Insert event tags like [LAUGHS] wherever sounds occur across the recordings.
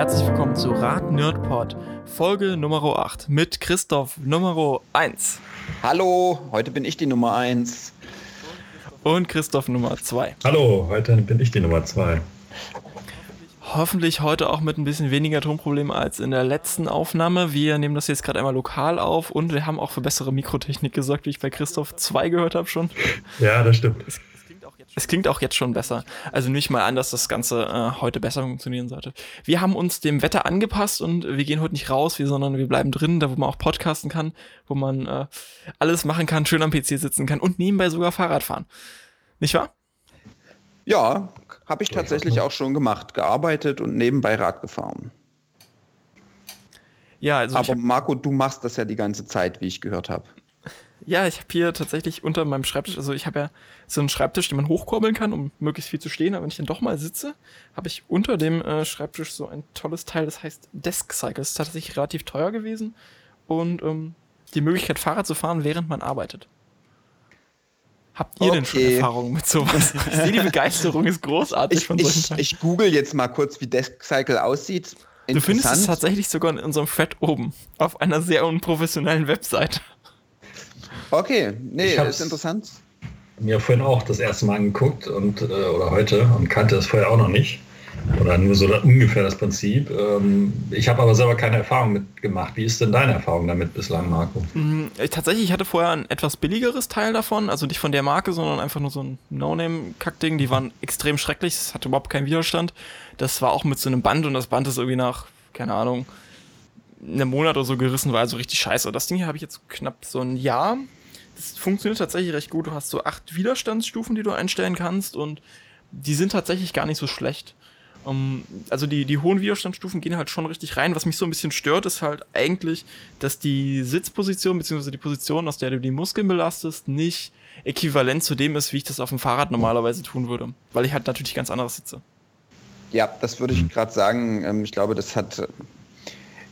herzlich willkommen zu Rad Nerdpod, Folge Nummer 8 mit Christoph Nummer 1. Hallo, heute bin ich die Nummer 1. Und Christoph Nummer 2. Hallo, heute bin ich die Nummer 2. Hoffentlich heute auch mit ein bisschen weniger Tonproblemen als in der letzten Aufnahme. Wir nehmen das jetzt gerade einmal lokal auf und wir haben auch für bessere Mikrotechnik gesorgt, wie ich bei Christoph 2 gehört habe schon. Ja, das stimmt. Es, es klingt auch jetzt schon besser. Also nicht mal an, dass das Ganze äh, heute besser funktionieren sollte. Wir haben uns dem Wetter angepasst und wir gehen heute nicht raus, sondern wir bleiben drin, da wo man auch podcasten kann, wo man äh, alles machen kann, schön am PC sitzen kann und nebenbei sogar Fahrrad fahren. Nicht wahr? Ja, habe ich tatsächlich auch schon gemacht, gearbeitet und nebenbei Rad gefahren. Ja, also Aber Marco, du machst das ja die ganze Zeit, wie ich gehört habe. Ja, ich habe hier tatsächlich unter meinem Schreibtisch, also ich habe ja so einen Schreibtisch, den man hochkurbeln kann, um möglichst viel zu stehen. Aber wenn ich dann doch mal sitze, habe ich unter dem äh, Schreibtisch so ein tolles Teil, das heißt Desk Cycle. Das ist tatsächlich relativ teuer gewesen und ähm, die Möglichkeit, Fahrrad zu fahren, während man arbeitet. Habt ihr okay. denn schon Erfahrungen mit sowas? [LAUGHS] Ich sehe, die Begeisterung ist großartig ich, von solchen Ich, ich google jetzt mal kurz, wie Desk Cycle aussieht. Du findest es tatsächlich sogar in unserem Thread oben, auf einer sehr unprofessionellen Webseite. Okay, nee, ist interessant. Mir vorhin auch das erste Mal angeguckt und äh, oder heute und kannte es vorher auch noch nicht. Oder nur so ungefähr das Prinzip. Ähm, ich habe aber selber keine Erfahrung mitgemacht. Wie ist denn deine Erfahrung damit bislang, Marco? Mhm, tatsächlich, ich hatte vorher ein etwas billigeres Teil davon. Also nicht von der Marke, sondern einfach nur so ein No-Name-Kackding. Die waren extrem schrecklich. Es hatte überhaupt keinen Widerstand. Das war auch mit so einem Band und das Band ist irgendwie nach, keine Ahnung, einem Monat oder so gerissen, war also richtig scheiße. Das Ding hier habe ich jetzt knapp so ein Jahr es funktioniert tatsächlich recht gut. Du hast so acht Widerstandsstufen, die du einstellen kannst und die sind tatsächlich gar nicht so schlecht. Um, ähm, also die, die hohen Widerstandsstufen gehen halt schon richtig rein. Was mich so ein bisschen stört, ist halt eigentlich, dass die Sitzposition bzw. die Position, aus der du die Muskeln belastest, nicht äquivalent zu dem ist, wie ich das auf dem Fahrrad normalerweise tun würde. Weil ich halt natürlich ganz anderes sitze. Ja, das würde ich gerade sagen. Ähm, ich glaube, das hat,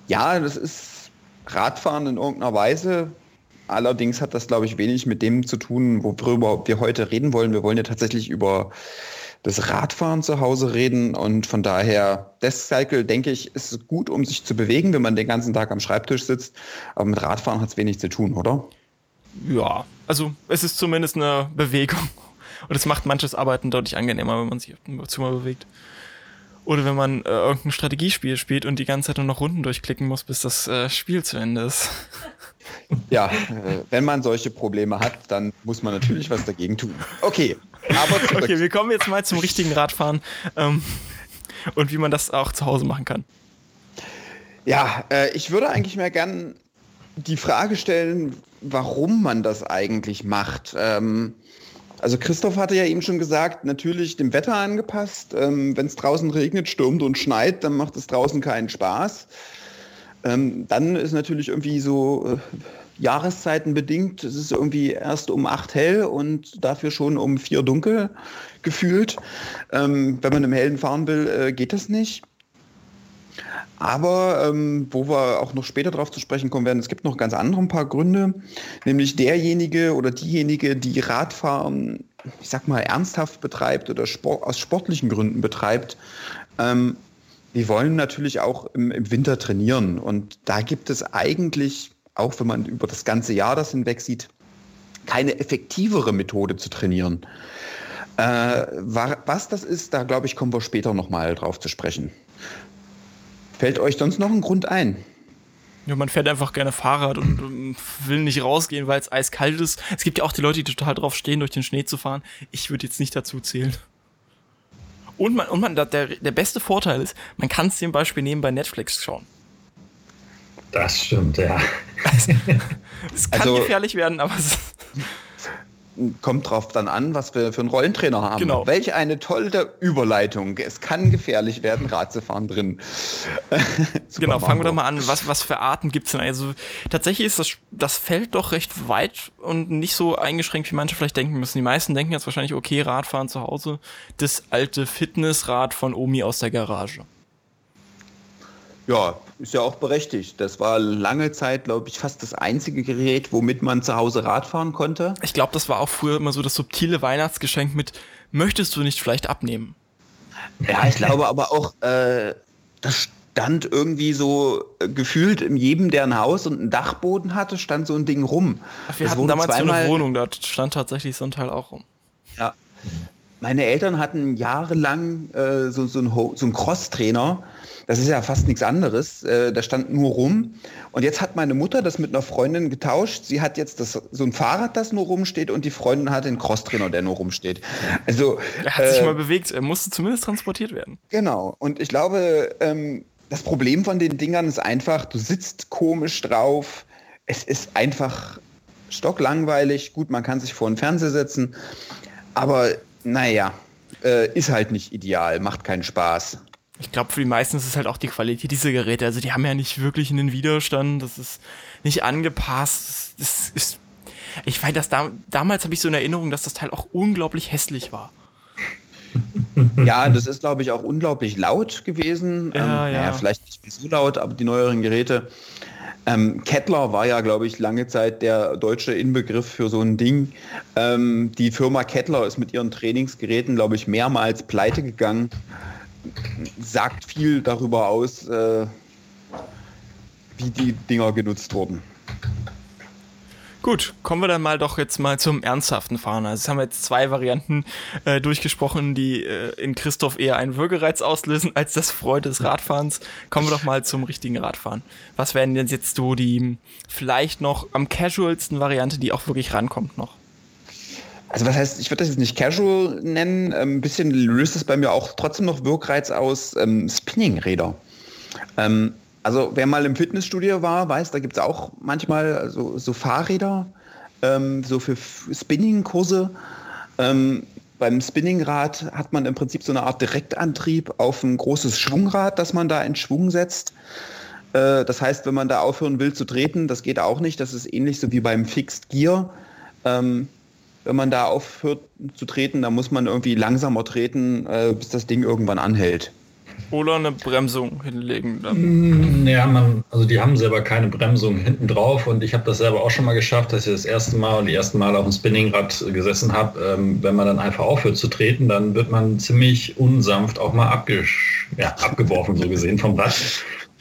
ja, das ist Radfahren in irgendeiner Weise Allerdings hat das, glaube ich, wenig mit dem zu tun, worüber wir heute reden wollen. Wir wollen ja tatsächlich über das Radfahren zu Hause reden und von daher, Desk Cycle, denke ich, ist gut, um sich zu bewegen, wenn man den ganzen Tag am Schreibtisch sitzt. Aber mit Radfahren hat es wenig zu tun, oder? Ja, also es ist zumindest eine Bewegung. Und es macht manches Arbeiten deutlich angenehmer, wenn man sich im Zimmer bewegt. Oder wenn man äh, irgendein Strategiespiel spielt und die ganze Zeit nur noch Runden durchklicken muss, bis das äh, Spiel zu Ende ist. Ja, äh, wenn man solche Probleme hat, dann muss man natürlich was dagegen tun. Okay, aber. Okay, wir kommen jetzt mal zum richtigen Radfahren ähm, und wie man das auch zu Hause machen kann. Ja, äh, ich würde eigentlich mehr gern die Frage stellen, warum man das eigentlich macht. Ähm, also Christoph hatte ja eben schon gesagt, natürlich dem Wetter angepasst. Ähm, Wenn es draußen regnet, stürmt und schneit, dann macht es draußen keinen Spaß. Ähm, dann ist natürlich irgendwie so äh, Jahreszeiten bedingt. Es ist irgendwie erst um acht hell und dafür schon um vier dunkel gefühlt. Ähm, wenn man im Hellen fahren will, äh, geht das nicht. Aber ähm, wo wir auch noch später darauf zu sprechen kommen werden, es gibt noch ganz andere ein paar Gründe, nämlich derjenige oder diejenige, die Radfahren, ich sag mal, ernsthaft betreibt oder Sport, aus sportlichen Gründen betreibt, ähm, die wollen natürlich auch im, im Winter trainieren. Und da gibt es eigentlich, auch wenn man über das ganze Jahr das hinweg sieht, keine effektivere Methode zu trainieren. Äh, was das ist, da glaube ich, kommen wir später nochmal drauf zu sprechen. Fällt euch sonst noch ein Grund ein? Ja, man fährt einfach gerne Fahrrad und will nicht rausgehen, weil es eiskalt ist. Es gibt ja auch die Leute, die total drauf stehen, durch den Schnee zu fahren. Ich würde jetzt nicht dazu zählen. Und man, und man, der, der beste Vorteil ist, man kann es zum Beispiel bei Netflix schauen. Das stimmt, ja. [LAUGHS] es kann also, gefährlich werden, aber es kommt drauf dann an, was wir für einen Rollentrainer haben. Genau. Welch eine tolle Überleitung. Es kann gefährlich werden, Rad zu fahren drin. [LAUGHS] genau, fangen wir doch mal an. Was, was für Arten gibt es denn? Also tatsächlich ist das, das Feld doch recht weit und nicht so eingeschränkt, wie manche vielleicht denken müssen. Die meisten denken jetzt wahrscheinlich, okay, Radfahren zu Hause, das alte Fitnessrad von Omi aus der Garage. Ja, ist ja auch berechtigt. Das war lange Zeit, glaube ich, fast das einzige Gerät, womit man zu Hause Rad fahren konnte. Ich glaube, das war auch früher immer so das subtile Weihnachtsgeschenk mit, möchtest du nicht vielleicht abnehmen? Ja, ich glaube aber auch, äh, das stand irgendwie so äh, gefühlt in jedem, der ein Haus und einen Dachboden hatte, stand so ein Ding rum. Ach, wir das hatten damals so eine Wohnung, da stand tatsächlich so ein Teil auch rum. Ja. Meine Eltern hatten jahrelang äh, so, so, ein, so einen Cross-Trainer. Das ist ja fast nichts anderes. Äh, da stand nur rum. Und jetzt hat meine Mutter das mit einer Freundin getauscht. Sie hat jetzt das, so ein Fahrrad, das nur rumsteht, und die Freundin hat den Crosstrainer, der nur rumsteht. Also, er hat äh, sich mal bewegt. Er musste zumindest transportiert werden. Genau. Und ich glaube, ähm, das Problem von den Dingern ist einfach, du sitzt komisch drauf. Es ist einfach stocklangweilig. Gut, man kann sich vor den Fernseher setzen. Aber naja, äh, ist halt nicht ideal, macht keinen Spaß. Ich glaube, für die meisten ist es halt auch die Qualität dieser Geräte. Also die haben ja nicht wirklich einen Widerstand, das ist nicht angepasst. Das ist, ich weiß, dass da, damals habe ich so eine Erinnerung, dass das Teil auch unglaublich hässlich war. Ja, das ist, glaube ich, auch unglaublich laut gewesen. Ja, ähm, ja. Naja, vielleicht nicht so laut, aber die neueren Geräte ähm, Kettler war ja, glaube ich, lange Zeit der deutsche Inbegriff für so ein Ding. Ähm, die Firma Kettler ist mit ihren Trainingsgeräten, glaube ich, mehrmals pleite gegangen. Sagt viel darüber aus, äh, wie die Dinger genutzt wurden. Gut, kommen wir dann mal doch jetzt mal zum ernsthaften Fahren. Also jetzt haben wir jetzt zwei Varianten äh, durchgesprochen, die äh, in Christoph eher einen Würgereiz auslösen als das Freude des Radfahrens. Kommen wir doch mal zum richtigen Radfahren. Was wären denn jetzt so die vielleicht noch am casualsten Variante, die auch wirklich rankommt noch? Also was heißt, ich würde das jetzt nicht casual nennen, ein ähm, bisschen löst es bei mir auch trotzdem noch Wirkreiz aus ähm, Spinning-Räder. Ähm, also wer mal im Fitnessstudio war, weiß, da gibt es auch manchmal so, so Fahrräder, ähm, so für Spinning-Kurse. Ähm, beim Spinningrad hat man im Prinzip so eine Art Direktantrieb auf ein großes Schwungrad, das man da in Schwung setzt. Äh, das heißt, wenn man da aufhören will zu treten, das geht auch nicht. Das ist ähnlich so wie beim Fixed Gear. Wenn man da aufhört zu treten, dann muss man irgendwie langsamer treten, äh, bis das Ding irgendwann anhält oder eine Bremsung hinlegen. Dann. Mm, ja, man, also die haben selber keine Bremsung hinten drauf und ich habe das selber auch schon mal geschafft, dass ich das erste Mal und die ersten Mal auf dem Spinningrad gesessen habe. Ähm, wenn man dann einfach aufhört zu treten, dann wird man ziemlich unsanft auch mal ja, abgeworfen, so gesehen vom Rad.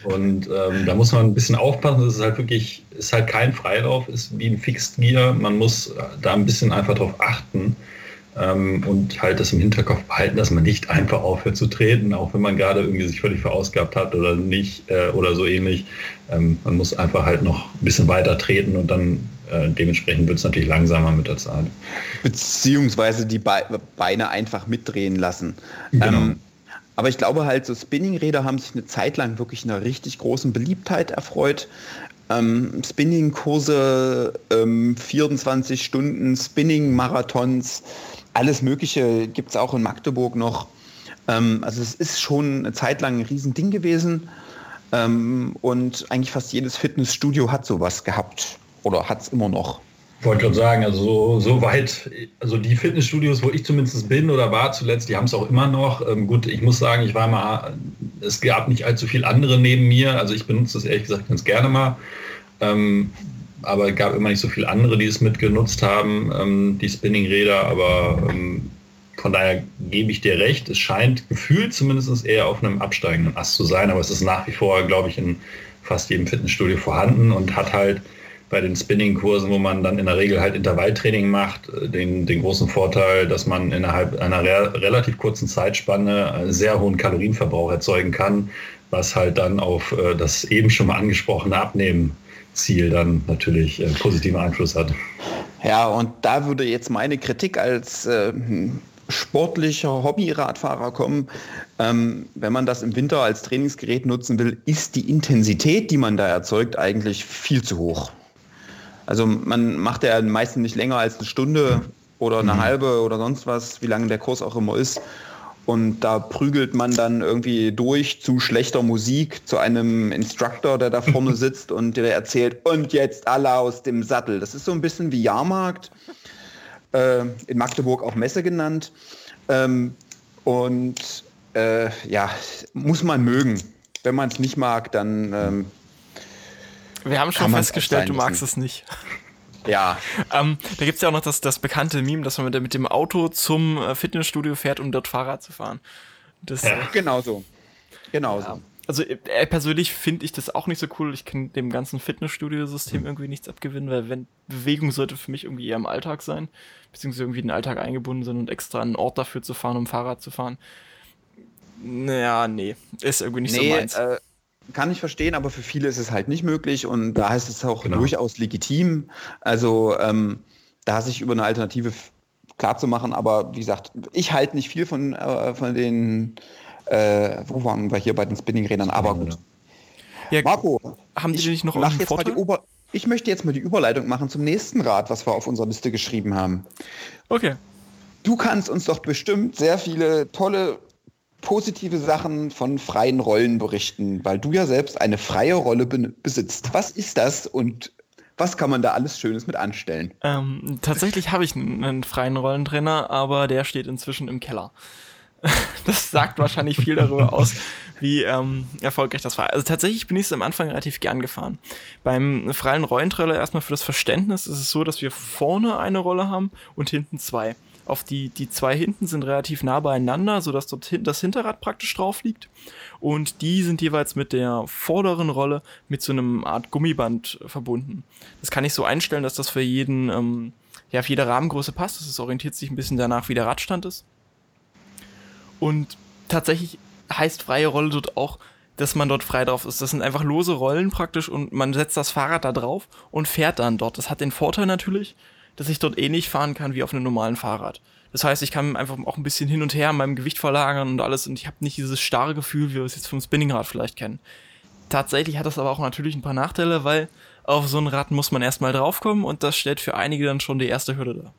Und ähm, da muss man ein bisschen aufpassen. Das ist halt wirklich, ist halt kein Freilauf, ist wie ein Fixed Gear. Man muss da ein bisschen einfach drauf achten ähm, und halt das im Hinterkopf behalten, dass man nicht einfach aufhört zu treten, auch wenn man gerade irgendwie sich völlig verausgabt hat oder nicht äh, oder so ähnlich. Ähm, man muss einfach halt noch ein bisschen weiter treten und dann äh, dementsprechend wird es natürlich langsamer mit der Zeit. Beziehungsweise die Be Beine einfach mitdrehen lassen. Genau. Aber ich glaube halt, so Spinningräder haben sich eine Zeit lang wirklich einer richtig großen Beliebtheit erfreut. Ähm, Spinning-Kurse, ähm, 24 Stunden Spinning-Marathons, alles Mögliche gibt es auch in Magdeburg noch. Ähm, also es ist schon eine Zeit lang ein Riesending gewesen. Ähm, und eigentlich fast jedes Fitnessstudio hat sowas gehabt oder hat es immer noch. Wollte gerade sagen, also so, so, weit, also die Fitnessstudios, wo ich zumindest bin oder war zuletzt, die haben es auch immer noch. Ähm, gut, ich muss sagen, ich war mal, es gab nicht allzu viel andere neben mir, also ich benutze das ehrlich gesagt ganz gerne mal. Ähm, aber es gab immer nicht so viele andere, die es mitgenutzt haben, ähm, die Spinningräder, aber ähm, von daher gebe ich dir recht. Es scheint gefühlt zumindest eher auf einem absteigenden Ast zu sein, aber es ist nach wie vor, glaube ich, in fast jedem Fitnessstudio vorhanden und hat halt bei den Spinning-Kursen, wo man dann in der Regel halt Intervalltraining macht, äh, den, den großen Vorteil, dass man innerhalb einer re relativ kurzen Zeitspanne einen sehr hohen Kalorienverbrauch erzeugen kann, was halt dann auf äh, das eben schon mal angesprochene Abnehmen Ziel dann natürlich äh, positiven Einfluss hat. Ja, und da würde jetzt meine Kritik als äh, sportlicher Hobby-Radfahrer kommen. Ähm, wenn man das im Winter als Trainingsgerät nutzen will, ist die Intensität, die man da erzeugt, eigentlich viel zu hoch. Also man macht ja meistens nicht länger als eine Stunde oder eine mhm. halbe oder sonst was, wie lange der Kurs auch immer ist. Und da prügelt man dann irgendwie durch zu schlechter Musik zu einem Instructor, der da vorne [LAUGHS] sitzt und der erzählt, und jetzt alle aus dem Sattel. Das ist so ein bisschen wie Jahrmarkt, äh, in Magdeburg auch Messe genannt. Ähm, und äh, ja, muss man mögen. Wenn man es nicht mag, dann... Ähm, Wir haben schon festgestellt, du magst es nicht. [LAUGHS] Ja. Ähm, da gibt es ja auch noch das, das bekannte Meme, dass man mit, mit dem Auto zum äh, Fitnessstudio fährt, um dort Fahrrad zu fahren. Das, ja, äh, genau so. Genau ja. so. also äh, persönlich finde ich das auch nicht so cool. Ich kann dem ganzen Fitnessstudio-System irgendwie nichts abgewinnen, weil wenn Bewegung sollte für mich irgendwie eher im Alltag sein, beziehungsweise irgendwie in den Alltag eingebunden sind und extra einen Ort dafür zu fahren, um Fahrrad zu fahren. Naja, nee, ist irgendwie nicht nee, so meins. Äh, kann ich verstehen, aber für viele ist es halt nicht möglich und da heißt es auch genau. durchaus legitim. Also ähm, da sich über eine Alternative klar zu machen, aber wie gesagt, ich halte nicht viel von, äh, von den äh, wo waren wir hier bei den Spinningrädern? Aber gut. Ja, Marco, haben die nicht noch mach jetzt mal die Ober Ich möchte jetzt mal die Überleitung machen zum nächsten Rad, was wir auf unserer Liste geschrieben haben. Okay. Du kannst uns doch bestimmt sehr viele tolle positive Sachen von freien Rollen berichten, weil du ja selbst eine freie Rolle be besitzt. Was ist das und was kann man da alles Schönes mit anstellen? Ähm, tatsächlich habe ich einen, einen freien Rollentrainer, aber der steht inzwischen im Keller. [LAUGHS] das sagt wahrscheinlich viel darüber aus, wie ähm, erfolgreich das war. Also tatsächlich bin ich es am Anfang relativ gern gefahren. Beim freien Rollentrailer erstmal für das Verständnis ist es so, dass wir vorne eine Rolle haben und hinten zwei. Auf die, die zwei hinten sind relativ nah beieinander, sodass dort das Hinterrad praktisch drauf liegt. Und die sind jeweils mit der vorderen Rolle mit so einem Art Gummiband verbunden. Das kann ich so einstellen, dass das für jeden, ähm, ja, für jede Rahmengröße passt. Das orientiert sich ein bisschen danach, wie der Radstand ist. Und tatsächlich heißt freie Rolle dort auch, dass man dort frei drauf ist. Das sind einfach lose Rollen praktisch und man setzt das Fahrrad da drauf und fährt dann dort. Das hat den Vorteil natürlich, dass ich dort ähnlich fahren kann wie auf einem normalen Fahrrad. Das heißt, ich kann einfach auch ein bisschen hin und her meinem Gewicht verlagern und alles und ich habe nicht dieses starre Gefühl, wie wir es jetzt vom Spinningrad vielleicht kennen. Tatsächlich hat das aber auch natürlich ein paar Nachteile, weil auf so ein Rad muss man erstmal draufkommen und das stellt für einige dann schon die erste Hürde dar.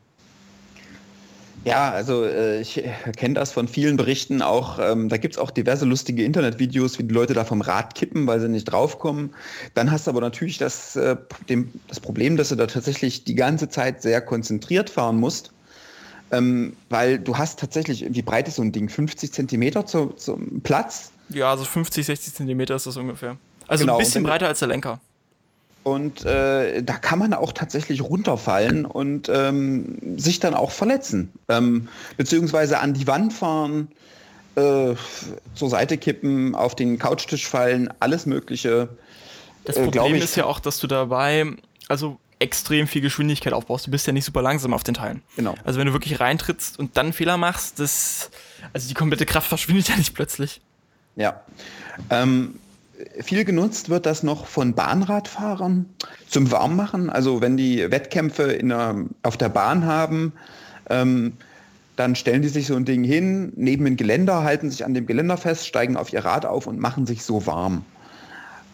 Ja, also äh, ich kenne das von vielen Berichten auch. Ähm, da gibt's auch diverse lustige Internetvideos, wie die Leute da vom Rad kippen, weil sie nicht draufkommen. Dann hast du aber natürlich das, äh, dem, das Problem, dass du da tatsächlich die ganze Zeit sehr konzentriert fahren musst. Ähm, weil du hast tatsächlich, wie breit ist so ein Ding? 50 Zentimeter zu, zum Platz? Ja, also 50, 60 Zentimeter ist das ungefähr. Also genau, ein bisschen breiter als der Lenker. Und äh, da kann man auch tatsächlich runterfallen und ähm, sich dann auch verletzen. Ähm, beziehungsweise an die Wand fahren, äh, zur Seite kippen, auf den Couchtisch fallen, alles Mögliche. Das äh, Problem ich, ist ja auch, dass du dabei, also extrem viel Geschwindigkeit aufbaust. Du bist ja nicht super langsam auf den Teilen. Genau. Also wenn du wirklich reintrittst und dann Fehler machst, das, also die komplette Kraft [LAUGHS] verschwindet ja nicht plötzlich. Ja. Ähm, viel genutzt wird das noch von Bahnradfahrern zum Warmmachen. Also wenn die Wettkämpfe der, auf der Bahn haben, ähm, dann stellen die sich so ein Ding hin, neben ein Geländer, halten sich an dem Geländer fest, steigen auf ihr Rad auf und machen sich so warm.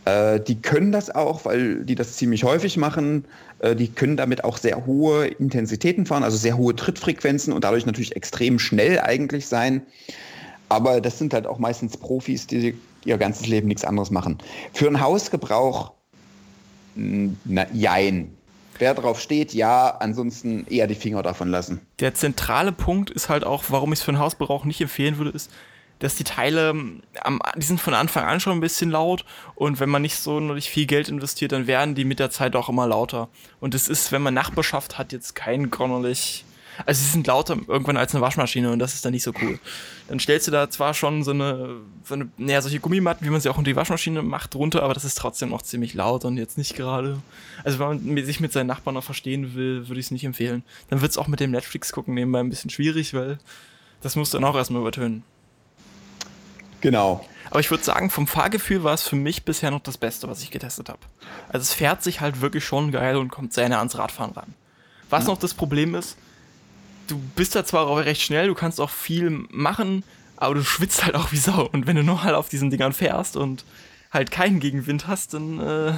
Äh, die können das auch, weil die das ziemlich häufig machen. Äh, die können damit auch sehr hohe Intensitäten fahren, also sehr hohe Trittfrequenzen und dadurch natürlich extrem schnell eigentlich sein. Aber das sind halt auch meistens Profis, die ihr ganzes Leben nichts anderes machen. Für einen Hausgebrauch, na, jein. Wer drauf steht, ja, ansonsten eher die Finger davon lassen. Der zentrale Punkt ist halt auch, warum ich es für einen Hausgebrauch nicht empfehlen würde, ist, dass die Teile, die sind von Anfang an schon ein bisschen laut und wenn man nicht so nicht viel Geld investiert, dann werden die mit der Zeit auch immer lauter. Und es ist, wenn man Nachbarschaft hat, jetzt kein gronnerlich also sie sind lauter irgendwann als eine Waschmaschine und das ist dann nicht so cool. Dann stellst du da zwar schon so eine, so eine, naja, solche Gummimatten, wie man sie auch in die Waschmaschine macht, runter, aber das ist trotzdem noch ziemlich laut und jetzt nicht gerade. Also wenn man sich mit seinen Nachbarn noch verstehen will, würde ich es nicht empfehlen. Dann wird es auch mit dem Netflix gucken nebenbei ein bisschen schwierig, weil das musst du dann auch erstmal übertönen. Genau. Aber ich würde sagen, vom Fahrgefühl war es für mich bisher noch das Beste, was ich getestet habe. Also es fährt sich halt wirklich schon geil und kommt sehr nah ans Radfahren ran. Was ja. noch das Problem ist, du bist da zwar recht schnell, du kannst auch viel machen, aber du schwitzt halt auch wie Sau. Und wenn du nur halt auf diesen Dingern fährst und halt keinen Gegenwind hast, dann äh,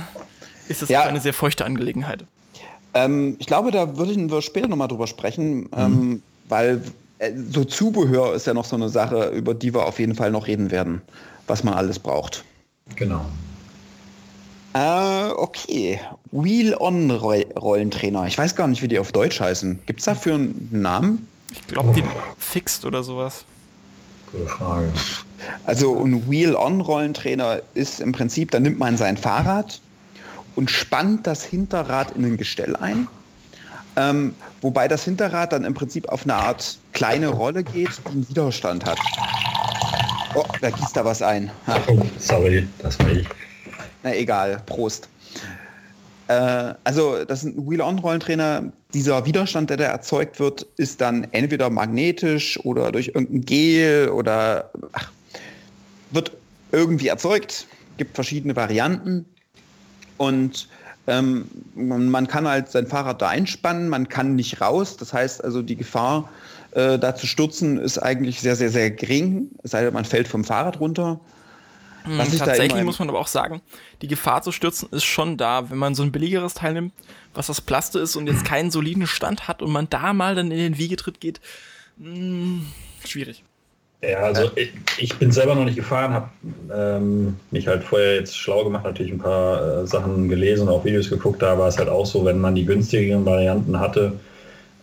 ist das ja. eine sehr feuchte Angelegenheit. Ähm, ich glaube, da würden wir später nochmal drüber sprechen, mhm. ähm, weil äh, so Zubehör ist ja noch so eine Sache, über die wir auf jeden Fall noch reden werden, was man alles braucht. Genau. Äh, okay. Wheel-On-Rollentrainer. Ich weiß gar nicht, wie die auf Deutsch heißen. Gibt es dafür einen Namen? Ich glaube, die Fixed oder sowas. Gute Frage. Also ein Wheel-On-Rollentrainer ist im Prinzip, da nimmt man sein Fahrrad und spannt das Hinterrad in ein Gestell ein. Ähm, wobei das Hinterrad dann im Prinzip auf eine Art kleine Rolle geht, die einen Widerstand hat. Oh, da gießt da was ein. Oh, sorry, das war ich. Na egal, Prost. Äh, also das ein Wheel-On-Rollentrainer. Dieser Widerstand, der da erzeugt wird, ist dann entweder magnetisch oder durch irgendein Gel oder ach, wird irgendwie erzeugt. Gibt verschiedene Varianten. Und ähm, man kann halt sein Fahrrad da einspannen, man kann nicht raus. Das heißt also, die Gefahr, äh, da zu stürzen, ist eigentlich sehr, sehr, sehr gering. Es sei denn, man fällt vom Fahrrad runter. Mhm, tatsächlich muss man aber auch sagen, die Gefahr zu stürzen ist schon da, wenn man so ein billigeres Teil nimmt, was das Plaste ist und jetzt [CLEARS THROAT] keinen soliden Stand hat und man da mal dann in den Wiegetritt geht. Mh, hm, schwierig. Ja, also ich, ich, bin selber noch nicht gefahren, habe ähm, mich halt vorher jetzt schlau gemacht, natürlich ein paar äh, Sachen gelesen und auch Videos geguckt. Da war es halt auch so, wenn man die günstigeren Varianten hatte,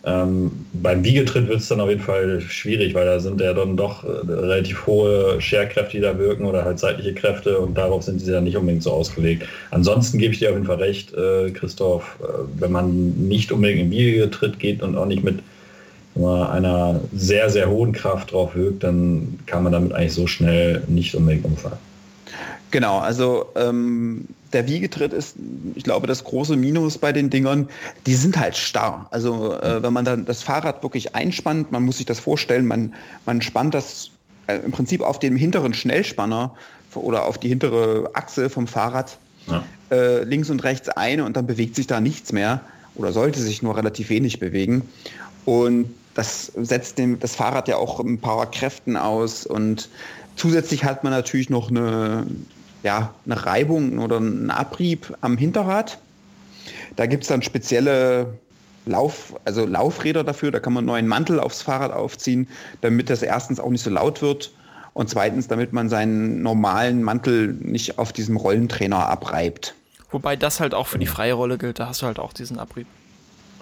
ähm, beim Wiegetritt wird es dann auf jeden Fall schwierig, weil da sind ja dann doch äh, relativ hohe Scherkräfte, die da wirken oder halt seitliche Kräfte und darauf sind sie dann nicht unbedingt so ausgelegt. Ansonsten gebe ich dir auf jeden Fall recht, äh, Christoph, äh, wenn man nicht unbedingt im Wiegetritt geht und auch nicht mit einer sehr, sehr hohen Kraft drauf wirkt, dann kann man damit eigentlich so schnell nicht unbedingt umfallen. Genau, also ähm, der Wiegetritt ist, ich glaube, das große Minus bei den Dingern, die sind halt starr. Also äh, wenn man dann das Fahrrad wirklich einspannt, man muss sich das vorstellen, man, man spannt das äh, im Prinzip auf dem hinteren Schnellspanner oder auf die hintere Achse vom Fahrrad ja. äh, links und rechts ein und dann bewegt sich da nichts mehr oder sollte sich nur relativ wenig bewegen. Und das setzt dem, das Fahrrad ja auch ein paar Kräften aus und zusätzlich hat man natürlich noch eine ja, eine Reibung oder einen Abrieb am Hinterrad. Da gibt es dann spezielle Lauf, also Laufräder dafür, da kann man einen neuen Mantel aufs Fahrrad aufziehen, damit das erstens auch nicht so laut wird und zweitens, damit man seinen normalen Mantel nicht auf diesem Rollentrainer abreibt. Wobei das halt auch für die freie Rolle gilt, da hast du halt auch diesen Abrieb.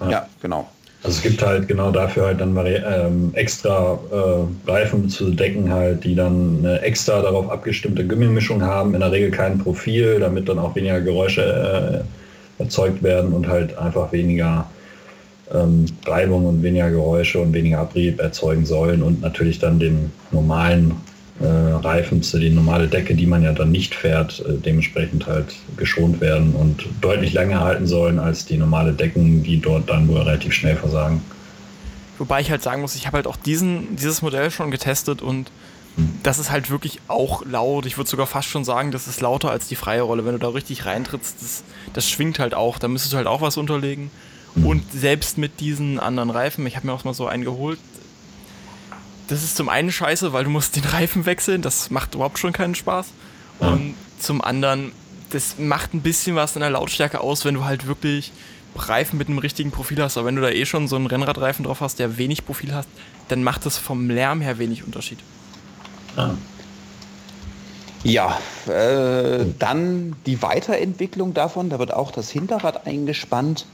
Ja, ja genau. Also es gibt halt genau dafür halt dann ähm, extra äh, Reifen zu decken halt, die dann eine extra darauf abgestimmte Gummimischung haben, in der Regel kein Profil, damit dann auch weniger Geräusche äh, erzeugt werden und halt einfach weniger ähm, Reibung und weniger Geräusche und weniger Abrieb erzeugen sollen und natürlich dann den normalen äh, Reifen zu die normale Decke, die man ja dann nicht fährt, äh, dementsprechend halt geschont werden und deutlich länger halten sollen als die normale Decken, die dort dann nur relativ schnell versagen. Wobei ich halt sagen muss, ich habe halt auch diesen, dieses Modell schon getestet und hm. das ist halt wirklich auch laut. Ich würde sogar fast schon sagen, das ist lauter als die freie Rolle. Wenn du da richtig reintrittst, das, das schwingt halt auch. Da müsstest du halt auch was unterlegen. Hm. Und selbst mit diesen anderen Reifen, ich habe mir auch mal so einen geholt, das ist zum einen scheiße, weil du musst den Reifen wechseln, das macht überhaupt schon keinen Spaß. Ja. Und zum anderen, das macht ein bisschen was in der Lautstärke aus, wenn du halt wirklich Reifen mit einem richtigen Profil hast. Aber wenn du da eh schon so einen Rennradreifen drauf hast, der wenig Profil hast, dann macht das vom Lärm her wenig Unterschied. Ja. Ja, äh, dann die Weiterentwicklung davon, da wird auch das Hinterrad eingespannt,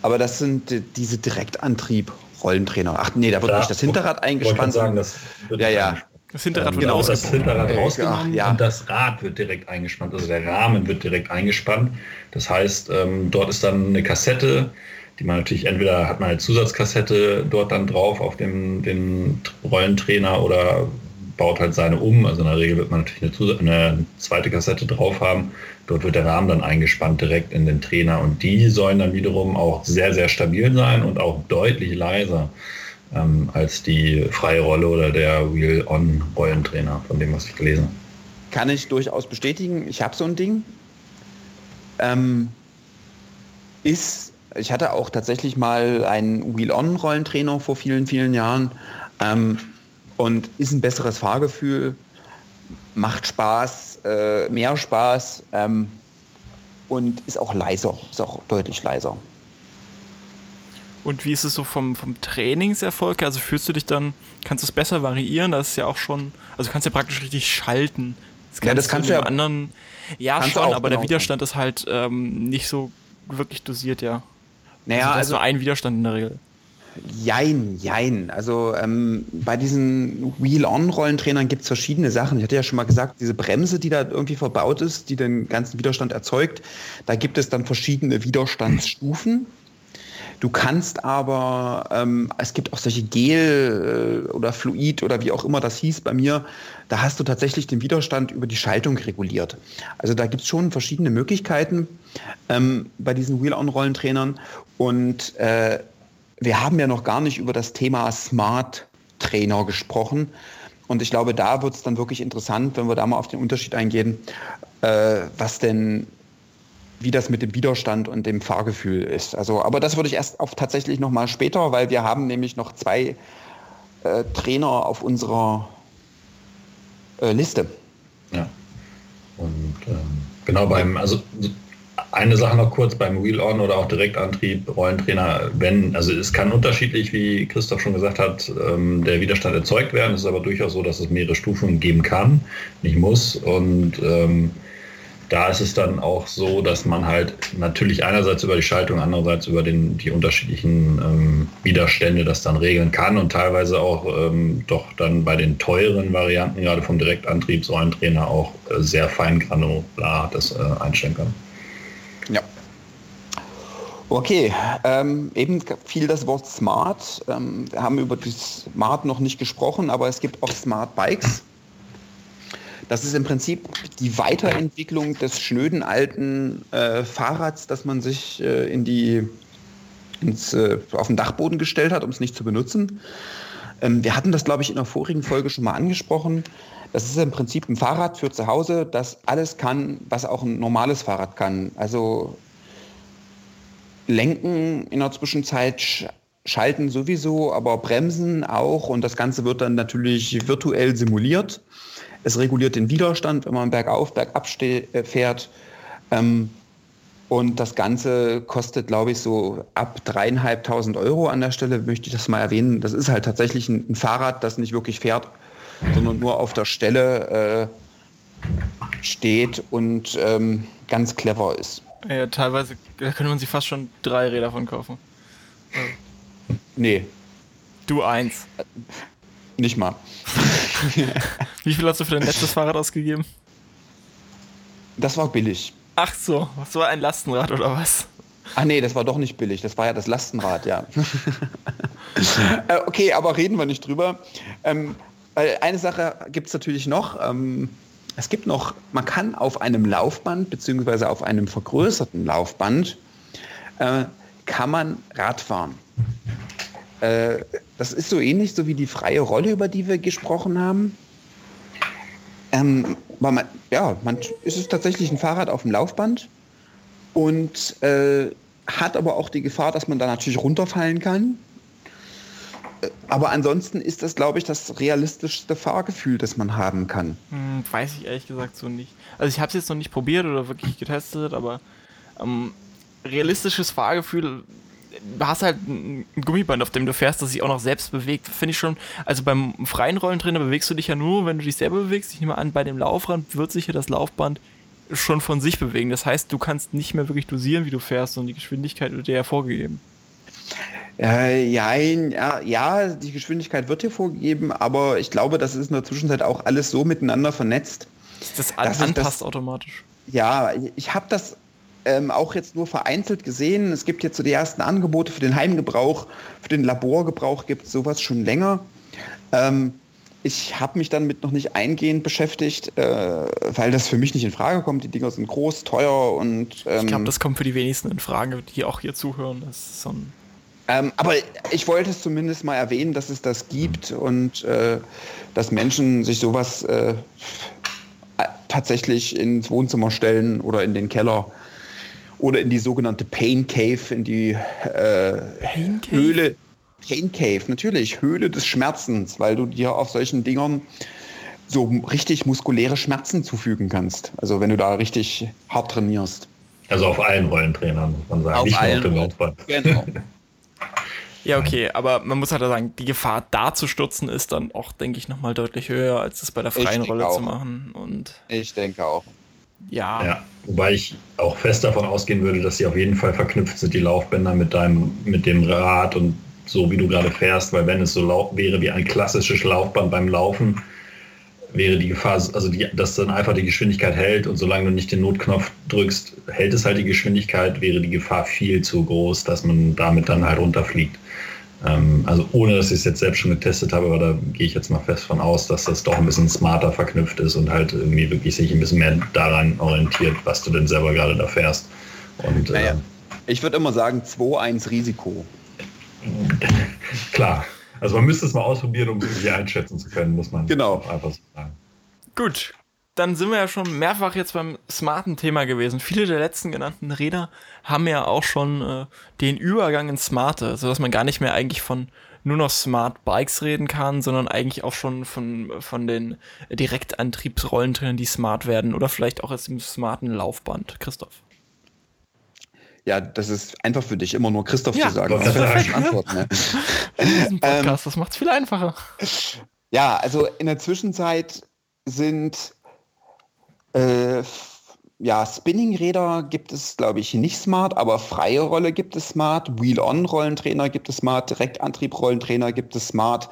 aber das sind äh, diese Direktantrieb Rollentrainer. Ach nee, da wird da, nicht das Hinterrad eingespannt. Sagen, das wird ja, ja. Das Hinterrad ähm, wird genau, das Hinterrad rausgenommen ja. und das Rad wird direkt eingespannt. Also der Rahmen wird direkt eingespannt. Das heißt, ähm, dort ist dann eine Kassette, die man natürlich entweder hat man eine Zusatzkassette dort dann drauf auf dem den Rollentrainer oder baut halt seine um. Also in der Regel wird man natürlich eine, eine, zweite Kassette drauf haben. Dort wird der Rahmen dann eingespannt direkt in den Trainer und die sollen dann wiederum auch sehr, sehr stabil sein und auch deutlich leiser ähm, als die freie Rolle oder der Wheel-On-Rollentrainer, von dem, was ich gelesen habe. Kann ich durchaus bestätigen. Ich habe so ein Ding. Ähm, ist, ich hatte auch tatsächlich mal einen Wheel-On-Rollentrainer vor vielen, vielen Jahren. Ähm, und ist ein besseres Fahrgefühl, macht Spaß, äh, mehr Spaß ähm, und ist auch leiser, ist auch deutlich leiser. Und wie ist es so vom, vom Trainingserfolg? Also fühlst du dich dann, kannst du es besser variieren? Das ist ja auch schon, also du kannst ja praktisch richtig schalten. Das ja, das kannst du ja. Anderen, ja, schon, aber genau. der Widerstand ist halt ähm, nicht so wirklich dosiert, ja. Naja, also, also ein Widerstand in der Regel. Jein, jein. Also ähm, bei diesen Wheel-On-Rollentrainern gibt es verschiedene Sachen. Ich hatte ja schon mal gesagt, diese Bremse, die da irgendwie verbaut ist, die den ganzen Widerstand erzeugt, da gibt es dann verschiedene Widerstandsstufen. Du kannst aber, ähm, es gibt auch solche Gel äh, oder Fluid oder wie auch immer das hieß bei mir, da hast du tatsächlich den Widerstand über die Schaltung reguliert. Also da gibt es schon verschiedene Möglichkeiten ähm, bei diesen Wheel-On-Rollentrainern. Und äh, wir haben ja noch gar nicht über das Thema Smart Trainer gesprochen. Und ich glaube, da wird es dann wirklich interessant, wenn wir da mal auf den Unterschied eingehen, äh, was denn, wie das mit dem Widerstand und dem Fahrgefühl ist. Also, aber das würde ich erst auf tatsächlich noch mal später, weil wir haben nämlich noch zwei äh, Trainer auf unserer äh, Liste. Ja. Und ähm, genau beim, also eine Sache noch kurz beim Wheel-On oder auch Direktantrieb, Rollentrainer, wenn, also es kann unterschiedlich, wie Christoph schon gesagt hat, ähm, der Widerstand erzeugt werden. Es ist aber durchaus so, dass es mehrere Stufen geben kann, nicht muss. Und ähm, da ist es dann auch so, dass man halt natürlich einerseits über die Schaltung, andererseits über den, die unterschiedlichen ähm, Widerstände das dann regeln kann und teilweise auch ähm, doch dann bei den teuren Varianten, gerade vom Direktantrieb, so ein Trainer auch äh, sehr fein granular das äh, einstellen kann. Okay, ähm, eben fiel das Wort Smart. Ähm, wir haben über die Smart noch nicht gesprochen, aber es gibt auch Smart Bikes. Das ist im Prinzip die Weiterentwicklung des schnöden alten äh, Fahrrads, das man sich äh, in die, ins, äh, auf den Dachboden gestellt hat, um es nicht zu benutzen. Ähm, wir hatten das, glaube ich, in der vorigen Folge schon mal angesprochen. Das ist im Prinzip ein Fahrrad für zu Hause, das alles kann, was auch ein normales Fahrrad kann. Also lenken in der Zwischenzeit, schalten sowieso, aber bremsen auch und das Ganze wird dann natürlich virtuell simuliert. Es reguliert den Widerstand, wenn man bergauf, bergab äh, fährt. Ähm, und das Ganze kostet, glaube ich, so ab dreieinhalbtausend Euro an der Stelle, möchte ich das mal erwähnen. Das ist halt tatsächlich ein, ein Fahrrad, das nicht wirklich fährt, sondern nur auf der Stelle äh, steht und ähm, ganz clever ist. Ja, teilweise da könnte man sich fast schon drei Räder von kaufen. Also. Nee. Du eins. Nicht mal. [LAUGHS] Wie viel hast du für dein letztes Fahrrad ausgegeben? Das war billig. Ach so, was war ein Lastenrad oder was? Ah nee, das war doch nicht billig. Das war ja das Lastenrad, ja. [LAUGHS] Äh, okay, aber reden wir nicht drüber. Ähm, eine Sache gibt es natürlich noch. Ähm, es gibt noch, man kann auf einem Laufband beziehungsweise auf einem vergrößerten Laufband äh, kann man Rad fahren. Äh, das ist so ähnlich so wie die freie Rolle, über die wir gesprochen haben. Ähm, man, ja, man ist es tatsächlich ein Fahrrad auf dem Laufband und äh, hat aber auch die Gefahr, dass man da natürlich runterfallen kann aber ansonsten ist das, glaube ich, das realistischste Fahrgefühl, das man haben kann. Hm, weiß ich ehrlich gesagt so nicht. Also ich habe es jetzt noch nicht probiert oder wirklich getestet, aber ähm, realistisches Fahrgefühl, du hast halt ein Gummiband, auf dem du fährst, das sich auch noch selbst bewegt. Finde ich schon, also beim freien Rollentrainer bewegst du dich ja nur, wenn du dich selber bewegst. Ich nehme an, bei dem Laufrand wird sich ja das Laufband schon von sich bewegen. Das heißt, du kannst nicht mehr wirklich dosieren, wie du fährst und die Geschwindigkeit wird dir ja vorgegeben. Äh, ja, ja, ja, die Geschwindigkeit wird hier vorgegeben, aber ich glaube, das ist in der Zwischenzeit auch alles so miteinander vernetzt. Das alles anpasst das, automatisch. Ja, ich habe das ähm, auch jetzt nur vereinzelt gesehen. Es gibt jetzt so die ersten Angebote für den Heimgebrauch, für den Laborgebrauch gibt es sowas schon länger. Ähm, ich habe mich dann mit noch nicht eingehend beschäftigt, äh, weil das für mich nicht in Frage kommt. Die Dinger sind groß, teuer und. Ähm, ich glaube, das kommt für die wenigsten in Frage, die auch hier zuhören. Das ist so ein ähm, aber ich wollte es zumindest mal erwähnen, dass es das gibt und äh, dass Menschen sich sowas äh, tatsächlich ins Wohnzimmer stellen oder in den Keller oder in die sogenannte Pain Cave, in die äh, Pain Höhle. Pain Cave, natürlich, Höhle des Schmerzens, weil du dir auf solchen Dingern so richtig muskuläre Schmerzen zufügen kannst. Also wenn du da richtig hart trainierst. Also auf allen Rollentrainern, muss man sagen. Auf nicht allen nur auf dem Laufband. Genau. [LAUGHS] Ja, okay, aber man muss halt sagen, die Gefahr da zu stürzen ist dann auch, denke ich, nochmal deutlich höher, als das bei der freien Rolle auch. zu machen. Und ich denke auch. Ja. ja. Wobei ich auch fest davon ausgehen würde, dass sie auf jeden Fall verknüpft sind, die Laufbänder mit deinem, mit dem Rad und so wie du gerade fährst, weil wenn es so wäre wie ein klassisches Laufband beim Laufen, wäre die Gefahr, also die, dass dann einfach die Geschwindigkeit hält und solange du nicht den Notknopf drückst, hält es halt die Geschwindigkeit, wäre die Gefahr viel zu groß, dass man damit dann halt runterfliegt. Ähm, also ohne, dass ich es jetzt selbst schon getestet habe, aber da gehe ich jetzt mal fest von aus, dass das doch ein bisschen smarter verknüpft ist und halt irgendwie wirklich sich ein bisschen mehr daran orientiert, was du denn selber gerade da fährst. Und, naja, äh, ich würde immer sagen 2-1 Risiko. [LAUGHS] Klar. Also man müsste es mal ausprobieren, um es einschätzen zu können, muss man genau. einfach so sagen. Gut, dann sind wir ja schon mehrfach jetzt beim smarten Thema gewesen. Viele der letzten genannten Räder haben ja auch schon äh, den Übergang ins Smarte, sodass man gar nicht mehr eigentlich von nur noch Smart Bikes reden kann, sondern eigentlich auch schon von, von den Direktantriebsrollenträgern, die smart werden oder vielleicht auch aus dem smarten Laufband. Christoph. Ja, das ist einfach für dich, immer nur Christoph ja, zu sagen. Das, das, Antwort, ne? [LAUGHS] In Podcast, ähm, das macht es viel einfacher. Ja, also in der Zwischenzeit sind äh, ja, Spinning-Räder gibt es, glaube ich, nicht smart, aber freie Rolle gibt es smart, Wheel-On-Rollentrainer gibt es smart, Direktantrieb-Rollentrainer gibt es smart,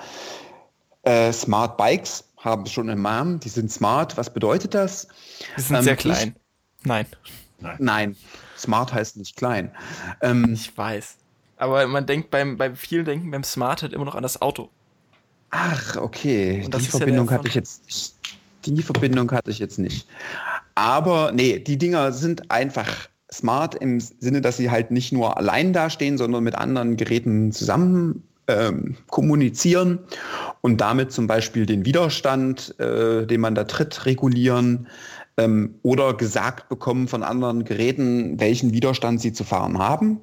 äh, Smart Bikes haben schon einen Namen, die sind smart. Was bedeutet das? Die sind ähm, sehr klein. Ich, nein. Nein. Smart heißt nicht klein. Ähm, ich weiß. Aber man denkt beim, beim vielen Denken beim Smart halt immer noch an das Auto. Ach, okay. Die Verbindung ja hatte ich jetzt nicht. Die Verbindung hatte ich jetzt nicht. Aber nee, die Dinger sind einfach smart im Sinne, dass sie halt nicht nur allein dastehen, sondern mit anderen Geräten zusammen ähm, kommunizieren und damit zum Beispiel den Widerstand, äh, den man da tritt, regulieren ähm, oder gesagt bekommen von anderen Geräten, welchen Widerstand sie zu fahren haben.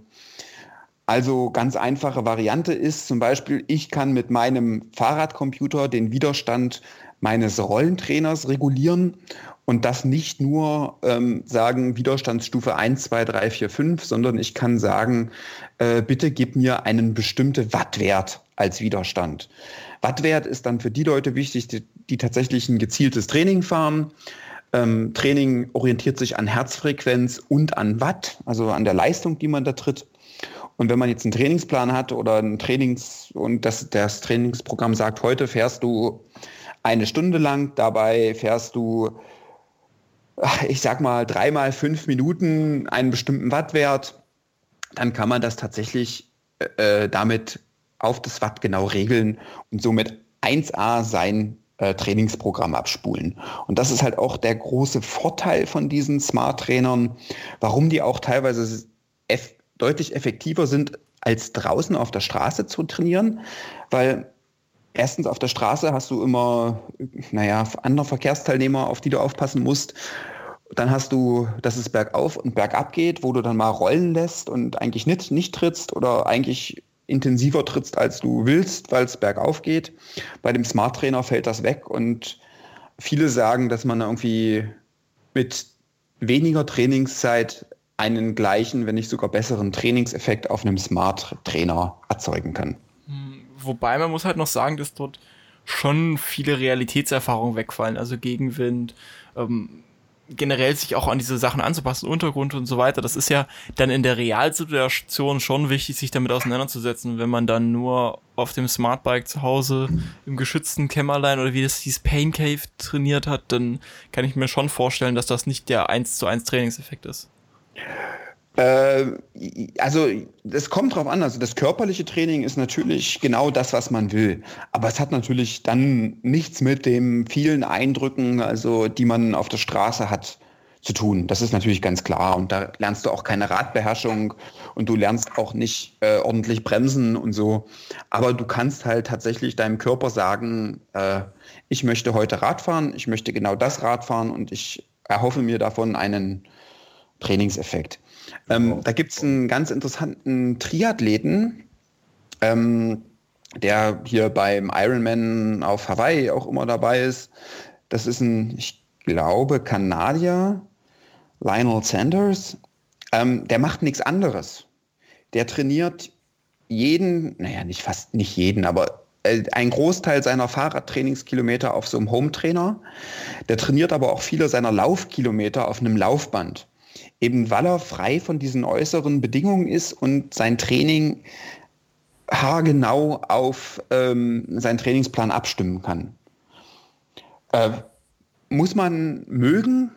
Also ganz einfache Variante ist zum Beispiel, ich kann mit meinem Fahrradcomputer den Widerstand meines Rollentrainers regulieren und das nicht nur ähm, sagen Widerstandsstufe 1, 2, 3, 4, 5, sondern ich kann sagen, äh, bitte gib mir einen bestimmten Wattwert als Widerstand. Wattwert ist dann für die Leute wichtig, die, die tatsächlich ein gezieltes Training fahren. Ähm, Training orientiert sich an Herzfrequenz und an Watt, also an der Leistung, die man da tritt. Und wenn man jetzt einen Trainingsplan hat oder ein Trainings- und das, das Trainingsprogramm sagt, heute fährst du eine Stunde lang. Dabei fährst du, [LAUGHS] ich sag mal, dreimal fünf Minuten einen bestimmten Wattwert. Dann kann man das tatsächlich äh, damit auf das Watt genau regeln und somit 1A sein äh, Trainingsprogramm abspulen. Und das ist halt auch der große Vorteil von diesen Smart-Trainern, warum die auch teilweise eff deutlich effektiver sind, als draußen auf der Straße zu trainieren, weil erstens auf der Straße hast du immer, naja, andere Verkehrsteilnehmer, auf die du aufpassen musst. Dann hast du, dass es bergauf und bergab geht, wo du dann mal rollen lässt und eigentlich nicht, nicht trittst oder eigentlich intensiver trittst, als du willst, weil es bergauf geht. Bei dem Smart Trainer fällt das weg und viele sagen, dass man irgendwie mit weniger Trainingszeit einen gleichen, wenn nicht sogar besseren Trainingseffekt auf einem Smart Trainer erzeugen kann. Wobei man muss halt noch sagen, dass dort schon viele Realitätserfahrungen wegfallen, also Gegenwind, ähm, generell sich auch an diese Sachen anzupassen, Untergrund und so weiter. Das ist ja dann in der Realsituation schon wichtig, sich damit auseinanderzusetzen. Wenn man dann nur auf dem Smartbike zu Hause im geschützten Kämmerlein oder wie das hieß, Pain Cave trainiert hat, dann kann ich mir schon vorstellen, dass das nicht der 1 zu 1 Trainingseffekt ist. Äh, also es kommt drauf an. Also das körperliche Training ist natürlich genau das, was man will. Aber es hat natürlich dann nichts mit den vielen Eindrücken, also die man auf der Straße hat, zu tun. Das ist natürlich ganz klar. Und da lernst du auch keine Radbeherrschung und du lernst auch nicht äh, ordentlich bremsen und so. Aber du kannst halt tatsächlich deinem Körper sagen, äh, ich möchte heute Rad fahren, ich möchte genau das Rad fahren und ich erhoffe mir davon einen Trainingseffekt. Ähm, da gibt es einen ganz interessanten Triathleten, ähm, der hier beim Ironman auf Hawaii auch immer dabei ist. Das ist ein, ich glaube, Kanadier, Lionel Sanders. Ähm, der macht nichts anderes. Der trainiert jeden, naja, nicht fast nicht jeden, aber äh, ein Großteil seiner Fahrradtrainingskilometer auf so einem Home-Trainer. Der trainiert aber auch viele seiner Laufkilometer auf einem Laufband eben weil er frei von diesen äußeren Bedingungen ist und sein Training haargenau auf ähm, seinen Trainingsplan abstimmen kann. Äh, muss man mögen.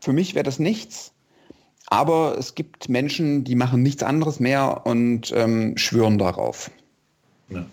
Für mich wäre das nichts. Aber es gibt Menschen, die machen nichts anderes mehr und ähm, schwören darauf. Ja.